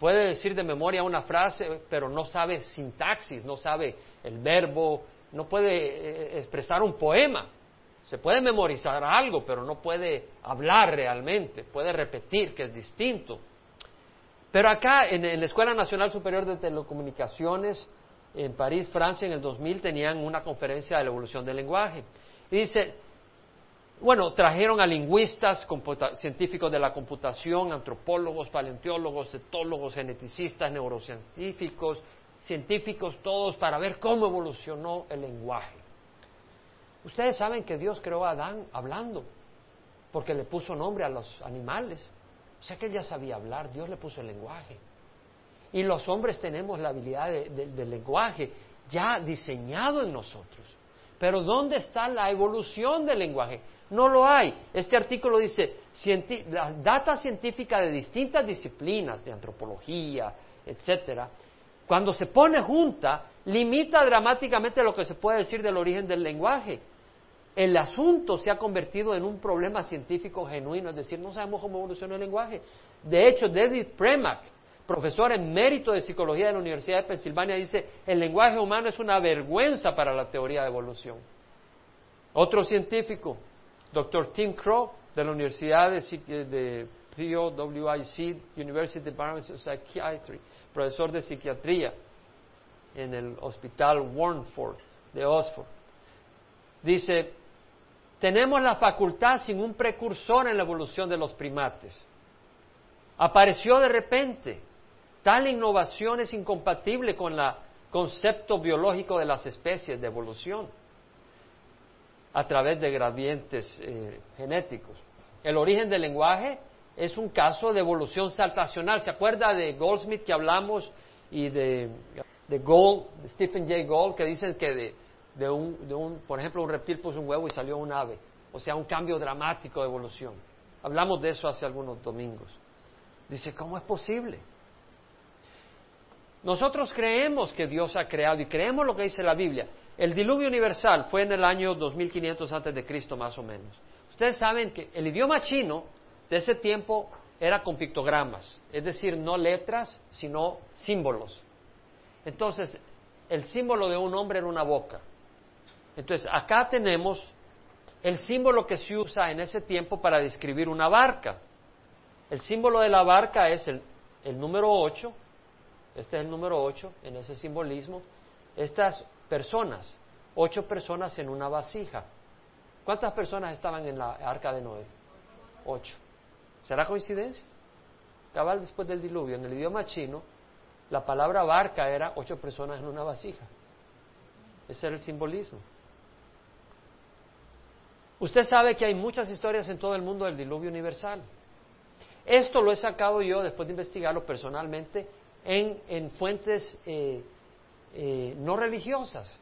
Puede decir de memoria una frase, pero no sabe sintaxis, no sabe el verbo, no puede eh, expresar un poema. Se puede memorizar algo, pero no puede hablar realmente, puede repetir, que es distinto. Pero acá, en, la Escuela Nacional Superior de Telecomunicaciones, en París, Francia, en el 2000, tenían una conferencia de la evolución del lenguaje. Y dice, bueno, trajeron a lingüistas, científicos de la computación, antropólogos, paleontólogos, etólogos, geneticistas, neurocientíficos, científicos todos para ver cómo evolucionó el lenguaje. Ustedes saben que Dios creó a Adán hablando, porque le puso nombre a los animales. O sea que él ya sabía hablar, Dios le puso el lenguaje. Y los hombres tenemos la habilidad del lenguaje ya diseñado en nosotros. Pero ¿dónde está la evolución del lenguaje? No lo hay. Este artículo dice, la data científica de distintas disciplinas, de antropología, etcétera, cuando se pone junta, limita dramáticamente lo que se puede decir del origen del lenguaje el asunto se ha convertido en un problema científico genuino, es decir, no sabemos cómo evoluciona el lenguaje. De hecho, David Premack, profesor en mérito de psicología de la Universidad de Pensilvania, dice, el lenguaje humano es una vergüenza para la teoría de evolución. Otro científico, Dr. Tim Crow, de la Universidad de, de POWIC, University Department of Psychiatry, profesor de psiquiatría en el Hospital Warnford de Oxford, dice, tenemos la facultad sin un precursor en la evolución de los primates. Apareció de repente. Tal innovación es incompatible con el concepto biológico de las especies de evolución a través de gradientes eh, genéticos. El origen del lenguaje es un caso de evolución saltacional. ¿Se acuerda de Goldsmith que hablamos y de, de Gold, Stephen Jay Gould, que dicen que de, de un, por ejemplo, un reptil puso un huevo y salió un ave. O sea, un cambio dramático de evolución. Hablamos de eso hace algunos domingos. Dice, ¿cómo es posible? Nosotros creemos que Dios ha creado y creemos lo que dice la Biblia. El diluvio universal fue en el año 2500 antes de Cristo más o menos. Ustedes saben que el idioma chino de ese tiempo era con pictogramas, es decir, no letras, sino símbolos. Entonces, el símbolo de un hombre era una boca. Entonces, acá tenemos el símbolo que se usa en ese tiempo para describir una barca. El símbolo de la barca es el, número 8, este es el número 8 en ese simbolismo. Estas personas, ocho personas en una vasija. ¿Cuántas personas estaban en la arca de Noé? Ocho. ¿Será coincidencia? Cabal después del diluvio, en el idioma chino, la palabra barca era ocho personas en una vasija. Ese era el simbolismo. Usted sabe que hay muchas historias en todo el mundo del diluvio universal. Esto lo he sacado yo, después de investigarlo personalmente, en, fuentes eh, eh, no religiosas.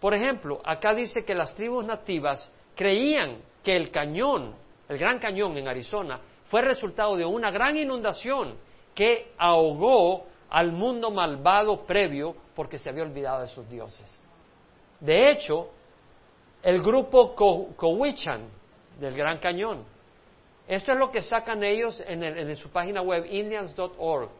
Por ejemplo, acá dice que las tribus nativas creían que el cañón, el Gran Cañón en Arizona, fue resultado de una gran inundación que ahogó al mundo malvado previo porque se había olvidado de sus dioses. De hecho, el grupo Cowichan del Gran Cañón, esto es lo que sacan ellos en, su página web indians.org.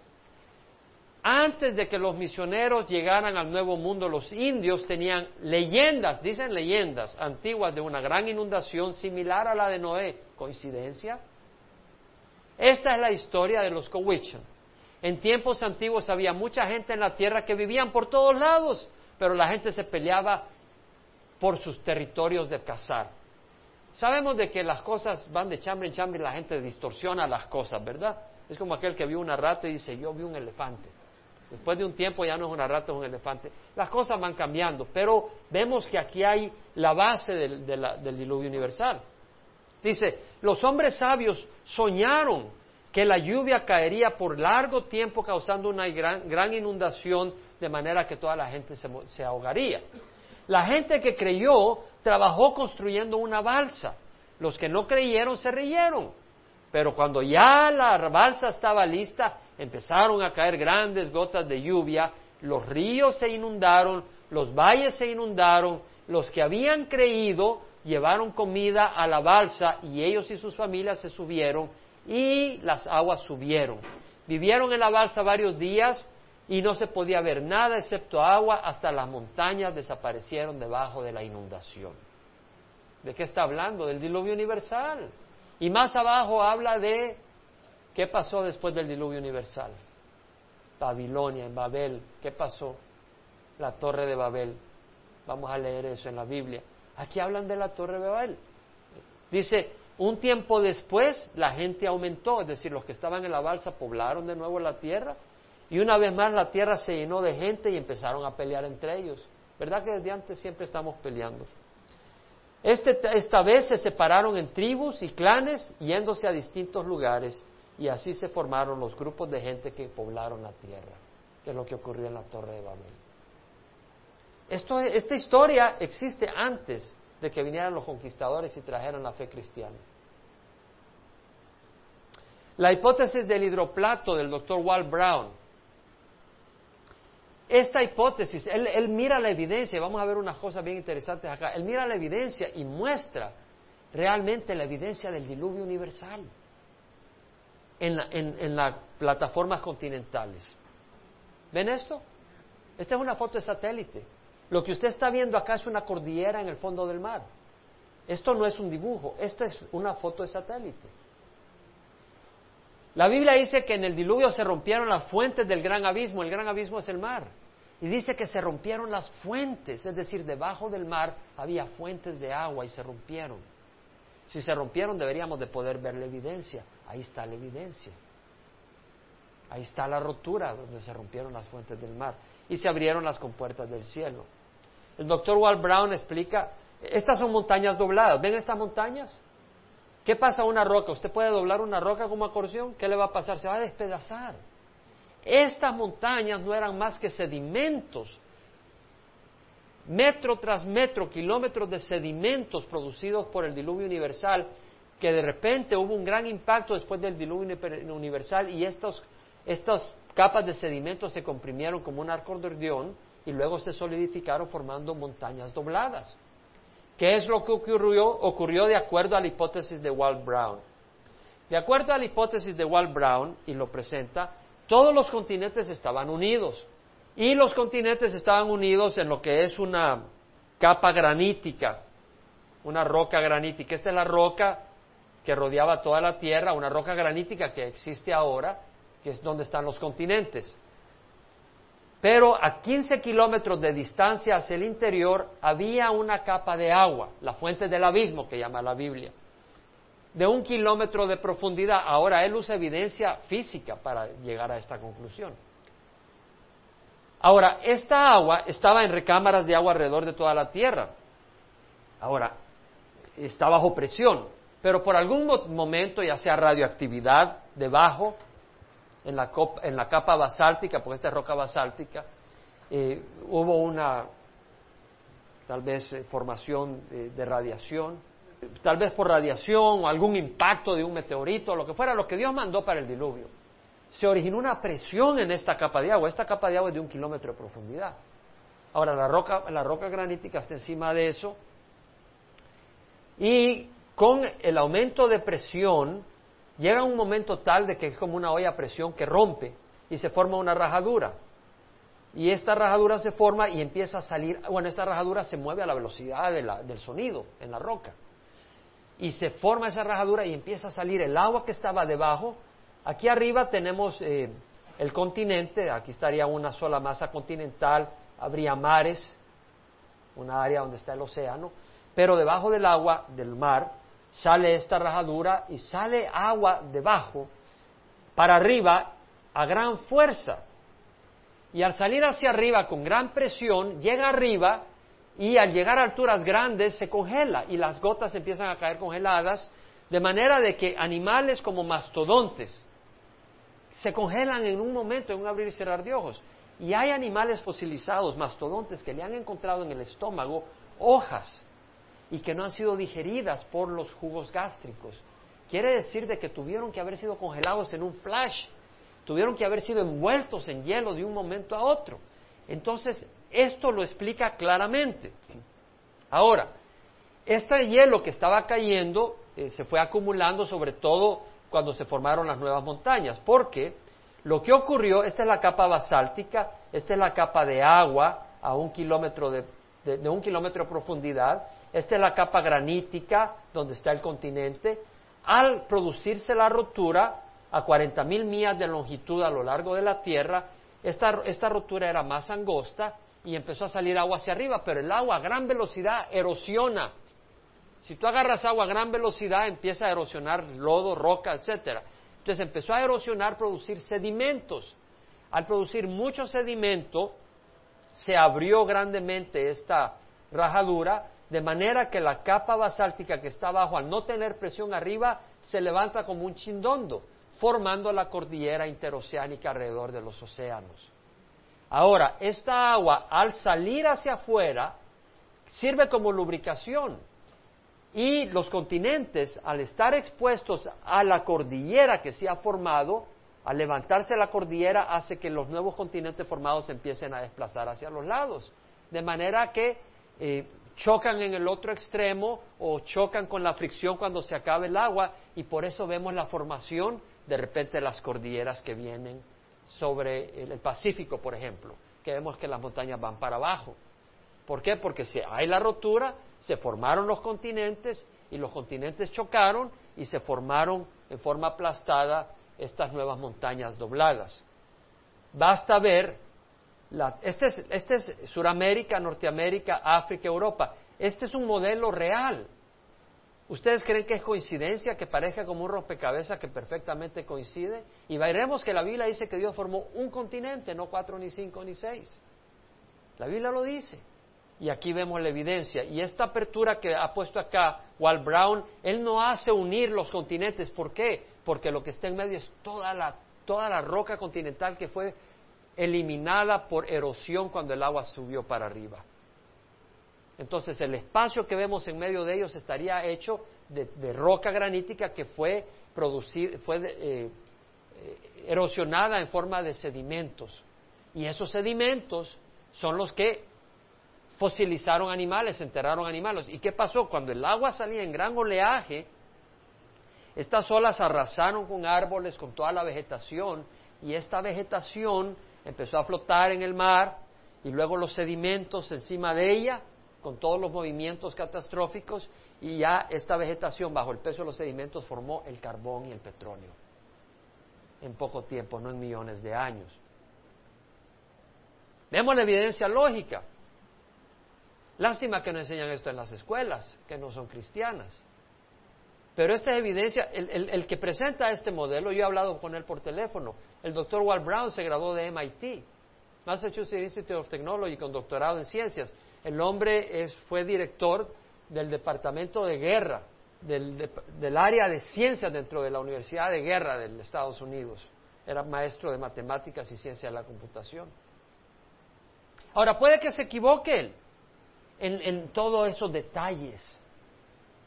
Antes de que los misioneros llegaran al Nuevo Mundo, los indios tenían leyendas, dicen leyendas antiguas de una gran inundación similar a la de Noé. ¿Coincidencia? Esta es la historia de los Cowichan. En tiempos antiguos había mucha gente en la tierra que vivían por todos lados, pero la gente se peleaba por sus territorios de cazar. Sabemos de que las cosas van de chambre en chambre y la gente distorsiona las cosas, ¿verdad? Es como aquel que vio una rata y dice, yo vi un elefante. Después de un tiempo ya no es una rata, es un elefante. Las cosas van cambiando, pero vemos que aquí hay la base del, del diluvio universal. Dice, los hombres sabios soñaron que la lluvia caería por largo tiempo causando una gran, inundación de manera que toda la gente se, ahogaría. La gente que creyó trabajó construyendo una balsa. Los que no creyeron se rieron. Pero cuando ya la balsa estaba lista, empezaron a caer grandes gotas de lluvia, los ríos se inundaron, los valles se inundaron, los que habían creído llevaron comida a la balsa y ellos y sus familias se subieron y las aguas subieron. Vivieron en la balsa varios días y no se podía ver nada excepto agua hasta las montañas desaparecieron debajo de la inundación. ¿De qué está hablando? Del diluvio universal. Y más abajo habla de qué pasó después del diluvio universal. Babilonia, en Babel, ¿qué pasó? La torre de Babel. Vamos a leer eso en la Biblia. Aquí hablan de la torre de Babel. Dice, un tiempo después la gente aumentó, es decir, los que estaban en la balsa poblaron de nuevo la tierra y una vez más la tierra se llenó de gente y empezaron a pelear entre ellos. ¿Verdad que desde antes siempre estamos peleando? Este, esta vez se separaron en tribus y clanes yéndose a distintos lugares y así se formaron los grupos de gente que poblaron la tierra, que es lo que ocurrió en la Torre de Babel esta historia existe antes de que vinieran los conquistadores y trajeran la fe cristiana. La hipótesis del hidroplato del doctor Walt Brown. Esta hipótesis, él, mira la evidencia, vamos a ver unas cosas bien interesantes acá, él mira la evidencia y muestra realmente la evidencia del diluvio universal en, en las plataformas continentales. ¿Ven esto? Esta es una foto de satélite. Lo que usted está viendo acá es una cordillera en el fondo del mar. Esto no es un dibujo, esto es una foto de satélite. La Biblia dice que en el diluvio se rompieron las fuentes del gran abismo, el gran abismo es el mar. Y dice que se rompieron las fuentes, es decir, debajo del mar había fuentes de agua y se rompieron. Si se rompieron deberíamos de poder ver la evidencia. Ahí está la evidencia. Ahí está la rotura donde se rompieron las fuentes del mar y se abrieron las compuertas del cielo. El doctor Walt Brown explica, estas son montañas dobladas, ¿ven estas montañas? ¿Qué pasa a una roca? ¿Usted puede doblar una roca como acordeón? ¿Qué le va a pasar? Se va a despedazar. Estas montañas no eran más que sedimentos, metro tras metro, kilómetros de sedimentos producidos por el diluvio universal, que de repente hubo un gran impacto después del diluvio universal y estos, estas capas de sedimentos se comprimieron como un acordeón y luego se solidificaron formando montañas dobladas. ¿Qué es lo que ocurrió? Ocurrió de acuerdo a la hipótesis de Walt Brown. De acuerdo a la hipótesis de Walt Brown, y lo presenta, todos los continentes estaban unidos. Y los continentes estaban unidos en lo que es una capa granítica, una roca granítica. Esta es la roca que rodeaba toda la Tierra, una roca granítica que existe ahora, que es donde están los continentes. Pero a 15 kilómetros de distancia hacia el interior había una capa de agua, la fuente del abismo que llama la Biblia, de un kilómetro de profundidad. Ahora él usa evidencia física para llegar a esta conclusión. Ahora, esta agua estaba en recámaras de agua alrededor de toda la tierra. Ahora, está bajo presión, pero por algún momento, ya sea radioactividad debajo, en la, en la capa basáltica, porque esta es roca basáltica, eh, hubo una, tal vez, eh, formación de, radiación, tal vez por radiación o algún impacto de un meteorito, lo que fuera, lo que Dios mandó para el diluvio. Se originó una presión en esta capa de agua. Esta capa de agua es de un kilómetro de profundidad. Ahora, la roca, la roca granítica está encima de eso. Y con el aumento de presión, llega un momento tal de que es como una olla a presión que rompe y se forma una rajadura. Y esta rajadura se forma y empieza a salir, bueno, esta rajadura se mueve a la velocidad del sonido en la roca. Y se forma esa rajadura y empieza a salir el agua que estaba debajo. Aquí arriba tenemos eh, el continente, aquí estaría una sola masa continental, habría mares, una área donde está el océano, pero debajo del agua, del mar, sale esta rajadura y sale agua debajo para arriba a gran fuerza y al salir hacia arriba con gran presión, llega arriba y al llegar a alturas grandes se congela y las gotas empiezan a caer congeladas, de manera de que animales como mastodontes se congelan en un momento, en un abrir y cerrar de ojos. Y hay animales fosilizados, mastodontes, que le han encontrado en el estómago hojas y que no han sido digeridas por los jugos gástricos. Quiere decir de que tuvieron que haber sido congelados en un flash tuvieron que haber sido envueltos en hielo de un momento a otro. Entonces, esto lo explica claramente. Ahora, este hielo que estaba cayendo eh, se fue acumulando sobre todo cuando se formaron las nuevas montañas, porque lo que ocurrió, esta es la capa basáltica, esta es la capa de agua a un kilómetro de, de un kilómetro de profundidad, esta es la capa granítica donde está el continente. Al producirse la rotura, a 40.000 mil millas de longitud a lo largo de la Tierra, esta, esta rotura era más angosta y empezó a salir agua hacia arriba, pero el agua a gran velocidad erosiona. Si tú agarras agua a gran velocidad, empieza a erosionar lodo, roca, etcétera. Entonces empezó a erosionar, producir sedimentos. Al producir mucho sedimento, se abrió grandemente esta rajadura, de manera que la capa basáltica que está abajo, al no tener presión arriba, se levanta como un chindondo formando la cordillera interoceánica alrededor de los océanos. Ahora, esta agua al salir hacia afuera sirve como lubricación y los continentes al estar expuestos a la cordillera que se ha formado, al levantarse la cordillera hace que los nuevos continentes formados empiecen a desplazar hacia los lados, de manera que eh, chocan en el otro extremo o chocan con la fricción cuando se acabe el agua y por eso vemos la formación de repente las cordilleras que vienen sobre el Pacífico, por ejemplo, que vemos que las montañas van para abajo. ¿Por qué? Porque si hay la rotura, se formaron los continentes y los continentes chocaron y se formaron en forma aplastada estas nuevas montañas dobladas. Basta ver, este, es, este es Suramérica, Norteamérica, África, Europa. Este es un modelo real ¿Ustedes creen que es coincidencia que parezca como un rompecabezas que perfectamente coincide? Y veremos que la Biblia dice que Dios formó un continente, no cuatro, ni cinco, ni seis. La Biblia lo dice. Y aquí vemos la evidencia. Y esta apertura que ha puesto acá Walt Brown, él no hace unir los continentes. ¿Por qué? Porque lo que está en medio es toda la, toda la roca continental que fue eliminada por erosión cuando el agua subió para arriba. Entonces el espacio que vemos en medio de ellos estaría hecho de, roca granítica que fue, fue eh, eh, erosionada en forma de sedimentos. Y esos sedimentos son los que fosilizaron animales, enterraron animales. ¿Y qué pasó? Cuando el agua salía en gran oleaje, estas olas arrasaron con árboles, con toda la vegetación, y esta vegetación empezó a flotar en el mar, y luego los sedimentos encima de ella con todos los movimientos catastróficos y ya esta vegetación bajo el peso de los sedimentos formó el carbón y el petróleo en poco tiempo, no en millones de años. Vemos la evidencia lógica. Lástima que no enseñan esto en las escuelas, que no son cristianas. Pero esta es evidencia, el, el, que presenta este modelo, yo he hablado con él por teléfono, el doctor Walt Brown se graduó de MIT Massachusetts Institute of Technology con doctorado en ciencias. El hombre fue director del departamento de guerra, del, del área de ciencias dentro de la Universidad de Guerra de Estados Unidos. Era maestro de matemáticas y ciencia de la computación. Ahora, puede que se equivoque él en, en todos esos detalles,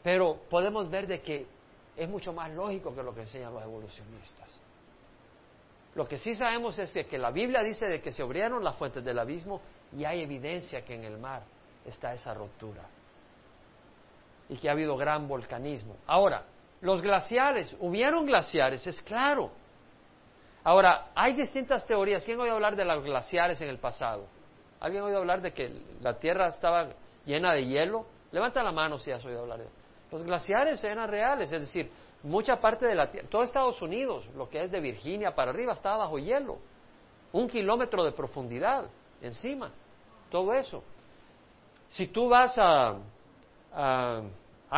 pero podemos ver de que es mucho más lógico que lo que enseñan los evolucionistas. Lo que sí sabemos es que, la Biblia dice de que se abrieron las fuentes del abismo y hay evidencia que en el mar está esa ruptura y que ha habido gran volcanismo. Ahora, los glaciares, hubieron glaciares, es claro. Ahora, hay distintas teorías. ¿Quién oído hablar de los glaciares en el pasado? ¿Alguien ha oído hablar de que la Tierra estaba llena de hielo? Levanta la mano si has oído hablar de eso. Los glaciares eran reales, es decir, mucha parte de la Tierra, todo Estados Unidos, lo que es de Virginia para arriba, estaba bajo hielo. Un kilómetro de profundidad encima, todo eso. Si tú vas a, a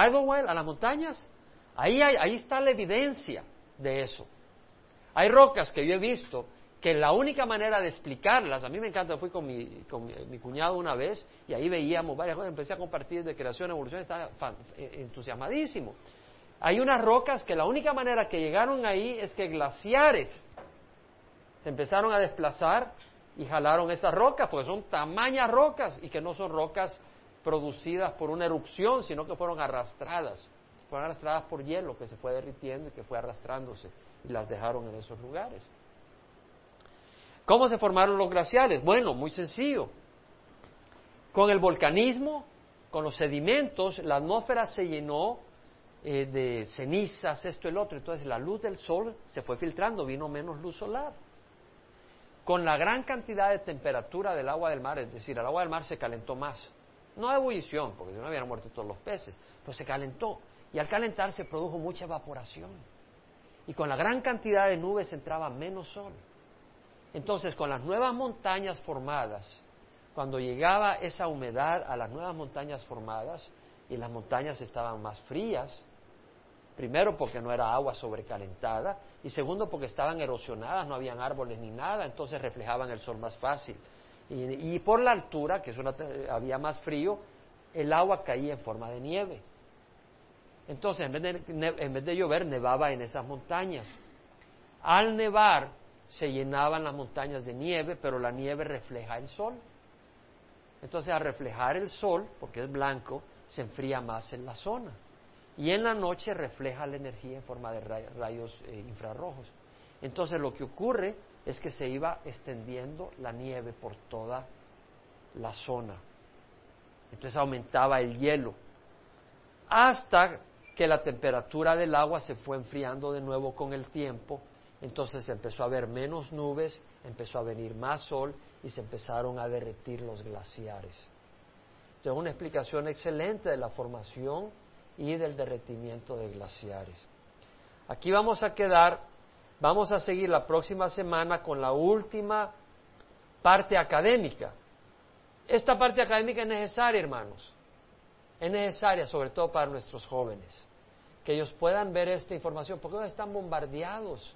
Idlewild, a las montañas, ahí, ahí está la evidencia de eso. Hay rocas que yo he visto que la única manera de explicarlas, a mí me encanta, fui con mi, con mi, cuñado una vez y ahí veíamos varias cosas, empecé a compartir de creación, evolución, estaba eh, entusiasmadísimo. Hay unas rocas que la única manera que llegaron ahí es que glaciares se empezaron a desplazar y jalaron esas rocas, porque son tamañas rocas y que no son rocas producidas por una erupción, sino que fueron arrastradas, fueron arrastradas por hielo que se fue derritiendo y que fue arrastrándose y las dejaron en esos lugares. ¿Cómo se formaron los glaciares? Bueno, muy sencillo. Con el volcanismo, con los sedimentos, la atmósfera se llenó eh, de cenizas, esto y el otro. Entonces la luz del sol se fue filtrando, vino menos luz solar. Con la gran cantidad de temperatura del agua del mar, es decir, el agua del mar se calentó más. No ebullición, porque si no hubieran muerto todos los peces, pero se calentó. Y al calentar se produjo mucha evaporación y con la gran cantidad de nubes entraba menos sol. Entonces, con las nuevas montañas formadas, cuando llegaba esa humedad a las nuevas montañas formadas y las montañas estaban más frías, primero porque no era agua sobrecalentada y segundo porque estaban erosionadas, no habían árboles ni nada, entonces reflejaban el sol más fácil. Y, por la altura, que había más frío, el agua caía en forma de nieve. Entonces, en vez, de, en vez de llover, nevaba en esas montañas. Al nevar, se llenaban las montañas de nieve, pero la nieve refleja el sol. Entonces, al reflejar el sol, porque es blanco, se enfría más en la zona. Y en la noche refleja la energía en forma de rayos eh, infrarrojos. Entonces, lo que ocurre es que se iba extendiendo la nieve por toda la zona. Entonces aumentaba el hielo. Hasta que la temperatura del agua se fue enfriando de nuevo con el tiempo, entonces empezó a haber menos nubes, empezó a venir más sol y se empezaron a derretir los glaciares. Entonces, una explicación excelente de la formación y del derretimiento de glaciares. Aquí vamos a quedar, vamos a seguir la próxima semana con la última parte académica. Esta parte académica es necesaria, hermanos. Es necesaria sobre todo para nuestros jóvenes que ellos puedan ver esta información, porque ellos están bombardeados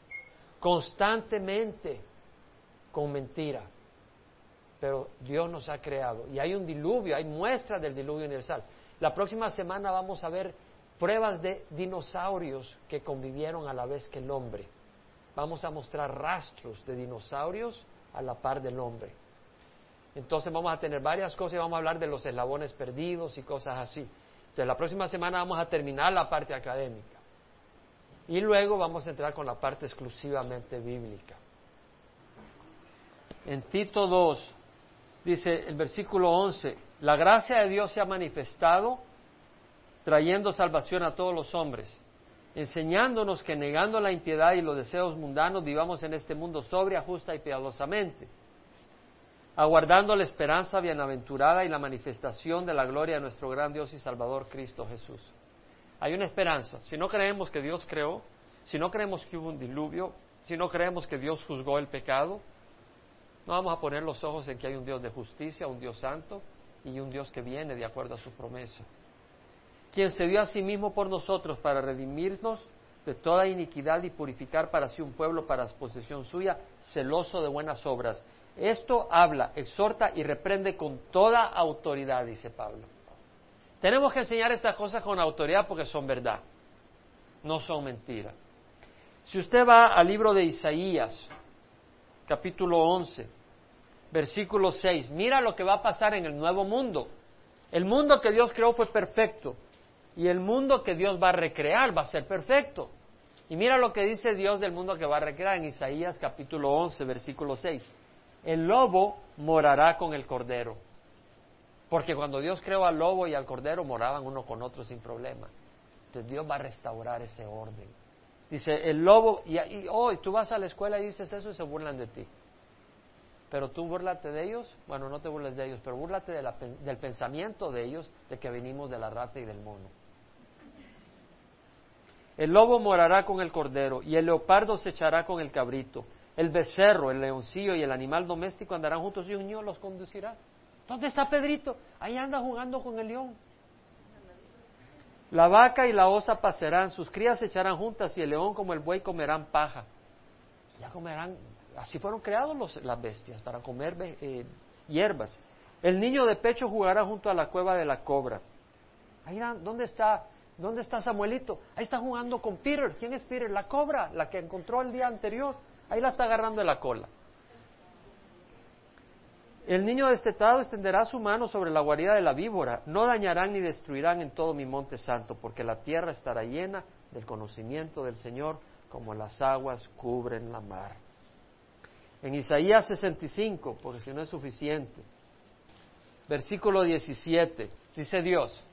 constantemente con mentira. Pero Dios nos ha creado y hay un diluvio, hay muestras del diluvio universal. La próxima semana vamos a ver pruebas de dinosaurios que convivieron a la vez que el hombre. Vamos a mostrar rastros de dinosaurios a la par del hombre. Entonces vamos a tener varias cosas y vamos a hablar de los eslabones perdidos y cosas así. Entonces, la próxima semana vamos a terminar la parte académica. Y luego vamos a entrar con la parte exclusivamente bíblica. En Tito 2, dice el versículo 11, la gracia de Dios se ha manifestado trayendo salvación a todos los hombres, enseñándonos que negando la impiedad y los deseos mundanos vivamos en este mundo sobria, justa y piadosamente aguardando la esperanza bienaventurada y la manifestación de la gloria de nuestro gran Dios y Salvador Cristo Jesús. Hay una esperanza. Si no creemos que Dios creó, si no creemos que hubo un diluvio, si no creemos que Dios juzgó el pecado, no vamos a poner los ojos en que hay un Dios de justicia, un Dios santo y un Dios que viene de acuerdo a su promesa. Quien se dio a sí mismo por nosotros para redimirnos de toda iniquidad y purificar para sí un pueblo para posesión suya, celoso de buenas obras. Esto habla, exhorta y reprende con toda autoridad, dice Pablo. Tenemos que enseñar estas cosas con autoridad porque son verdad, no son mentiras. Si usted va al libro de Isaías, capítulo 11, versículo 6, mira lo que va a pasar en el nuevo mundo. El mundo que Dios creó fue perfecto y el mundo que Dios va a recrear va a ser perfecto. Y mira lo que dice Dios del mundo que va a recrear en Isaías capítulo 11, versículo 6. El lobo morará con el cordero. Porque cuando Dios creó al lobo y al cordero moraban uno con otro sin problema. Entonces Dios va a restaurar ese orden. Dice, el lobo, y, hoy tú vas a la escuela y dices eso y se burlan de ti. Pero tú burlate de ellos, bueno, no te burles de ellos, pero burlate del pensamiento de ellos de que venimos de la rata y del mono. El lobo morará con el cordero y el leopardo se echará con el cabrito. El becerro, el leoncillo y el animal doméstico andarán juntos y un niño los conducirá. ¿Dónde está Pedrito? Ahí anda jugando con el león. La vaca y la osa pasarán, sus crías se echarán juntas y el león como el buey comerán paja. Ya comerán, así fueron creados las bestias, para comer eh, hierbas. El niño de pecho jugará junto a la cueva de la cobra. Ahí, ¿dónde está ¿Dónde está Samuelito? Ahí está jugando con Peter. ¿Quién es Peter? La cobra, la que encontró el día anterior. Ahí la está agarrando de la cola. El niño destetado extenderá su mano sobre la guarida de la víbora. No dañarán ni destruirán en todo mi monte santo, porque la tierra estará llena del conocimiento del Señor, como las aguas cubren la mar. En Isaías 65, porque si no es suficiente, versículo 17, dice Dios,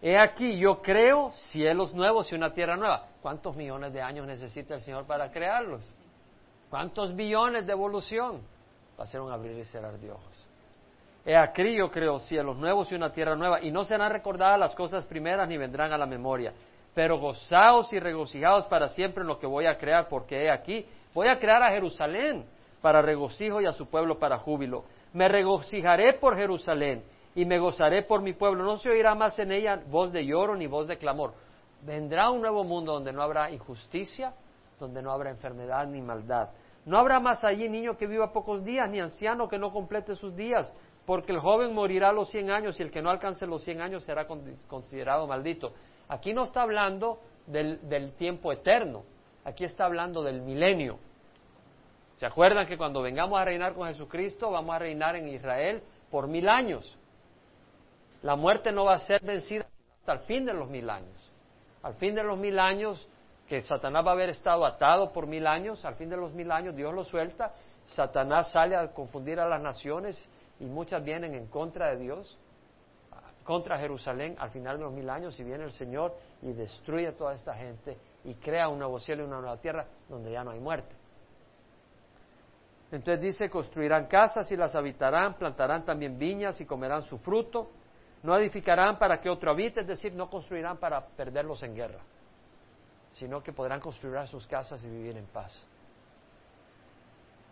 He aquí, yo creo cielos nuevos y una tierra nueva. ¿Cuántos millones de años necesita el Señor para crearlos? ¿Cuántos billones de evolución? Va a ser un abrir y cerrar de ojos. He aquí, yo creo cielos nuevos y una tierra nueva, y no serán recordadas las cosas primeras ni vendrán a la memoria. Pero gozaos y regocijaos para siempre en lo que voy a crear, porque he aquí, voy a crear a Jerusalén para regocijo y a su pueblo para júbilo. Me regocijaré por Jerusalén y me gozaré por mi pueblo. No se oirá más en ella voz de lloro ni voz de clamor. Vendrá un nuevo mundo donde no habrá injusticia, donde no habrá enfermedad ni maldad. No habrá más allí niño que viva pocos días, ni anciano que no complete sus días, porque el joven morirá a los cien años y el que no alcance los cien años será considerado maldito. Aquí no está hablando del, del tiempo eterno, aquí está hablando del milenio. ¿Se acuerdan que cuando vengamos a reinar con Jesucristo vamos a reinar en Israel por mil años? La muerte no va a ser vencida hasta el fin de los mil años. Al fin de los mil años, que Satanás va a haber estado atado por mil años, al fin de los mil años Dios lo suelta, Satanás sale a confundir a las naciones y muchas vienen en contra de Dios, contra Jerusalén al final de los mil años y viene el Señor y destruye a toda esta gente y crea un nuevo cielo y una nueva tierra donde ya no hay muerte. Entonces dice, construirán casas y las habitarán, plantarán también viñas y comerán su fruto no edificarán para que otro habite, es decir, no construirán para perderlos en guerra, sino que podrán construir sus casas y vivir en paz.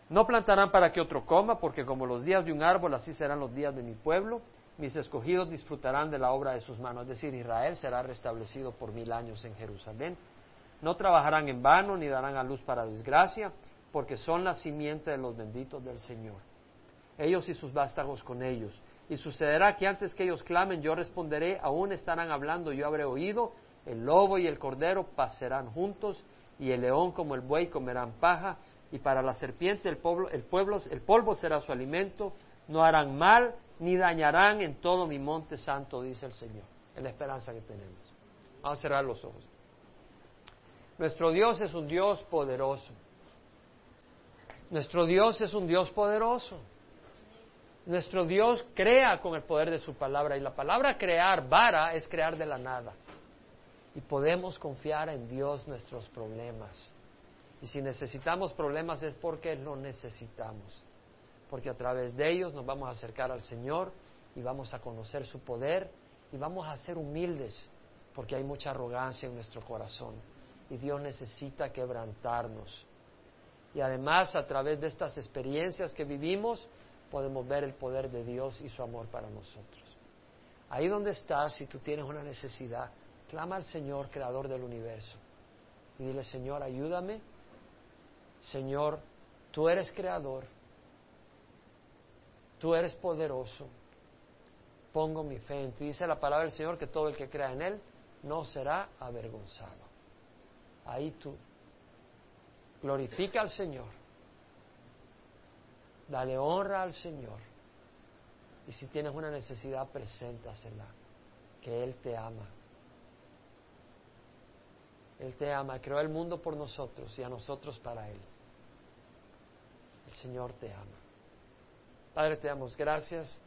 No plantarán para que otro coma, porque como los días de un árbol, así serán los días de mi pueblo. Mis escogidos disfrutarán de la obra de sus manos, es decir, Israel será restablecido por mil años en Jerusalén. No trabajarán en vano ni darán a luz para desgracia, porque son la simiente de los benditos del Señor. Ellos y sus vástagos con ellos y sucederá que antes que ellos clamen, yo responderé, aún estarán hablando, yo habré oído, el lobo y el cordero pasarán juntos, y el león como el buey comerán paja, y para la serpiente el, pueblo, el, pueblo, el polvo será su alimento, no harán mal ni dañarán en todo mi monte santo, dice el Señor. Es la esperanza que tenemos. Vamos a cerrar los ojos. Nuestro Dios es un Dios poderoso. Nuestro Dios es un Dios poderoso. Nuestro Dios crea con el poder de su palabra y la palabra crear, vara, es crear de la nada. Y podemos confiar en Dios nuestros problemas. Y si necesitamos problemas es porque lo necesitamos. Porque a través de ellos nos vamos a acercar al Señor y vamos a conocer su poder y vamos a ser humildes porque hay mucha arrogancia en nuestro corazón. Y Dios necesita quebrantarnos. Y además a través de estas experiencias que vivimos, podemos ver el poder de Dios y su amor para nosotros. Ahí donde estás, si tú tienes una necesidad, clama al Señor, creador del universo. y dile, Señor, ayúdame. Señor, tú eres creador. Tú eres poderoso. Pongo mi fe en ti. Dice la palabra del Señor que todo el que crea en Él no será avergonzado. Ahí tú. Glorifica al Señor. Dale honra al Señor. Y si tienes una necesidad, preséntasela. Que Él te ama. Él te ama, creó el mundo por nosotros y a nosotros para Él. El Señor te ama. Padre, te damos gracias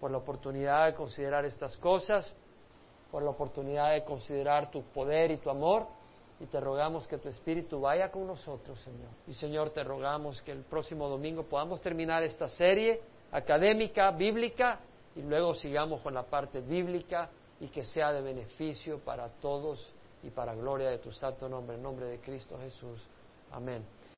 por la oportunidad de considerar estas cosas, por la oportunidad de considerar tu poder y tu amor, y te rogamos que tu Espíritu vaya con nosotros, Señor. Y Señor, te rogamos que el próximo domingo podamos terminar esta serie académica, bíblica, y luego sigamos con la parte bíblica y que sea de beneficio para todos y para gloria de tu santo nombre, en nombre de Cristo Jesús. Amén.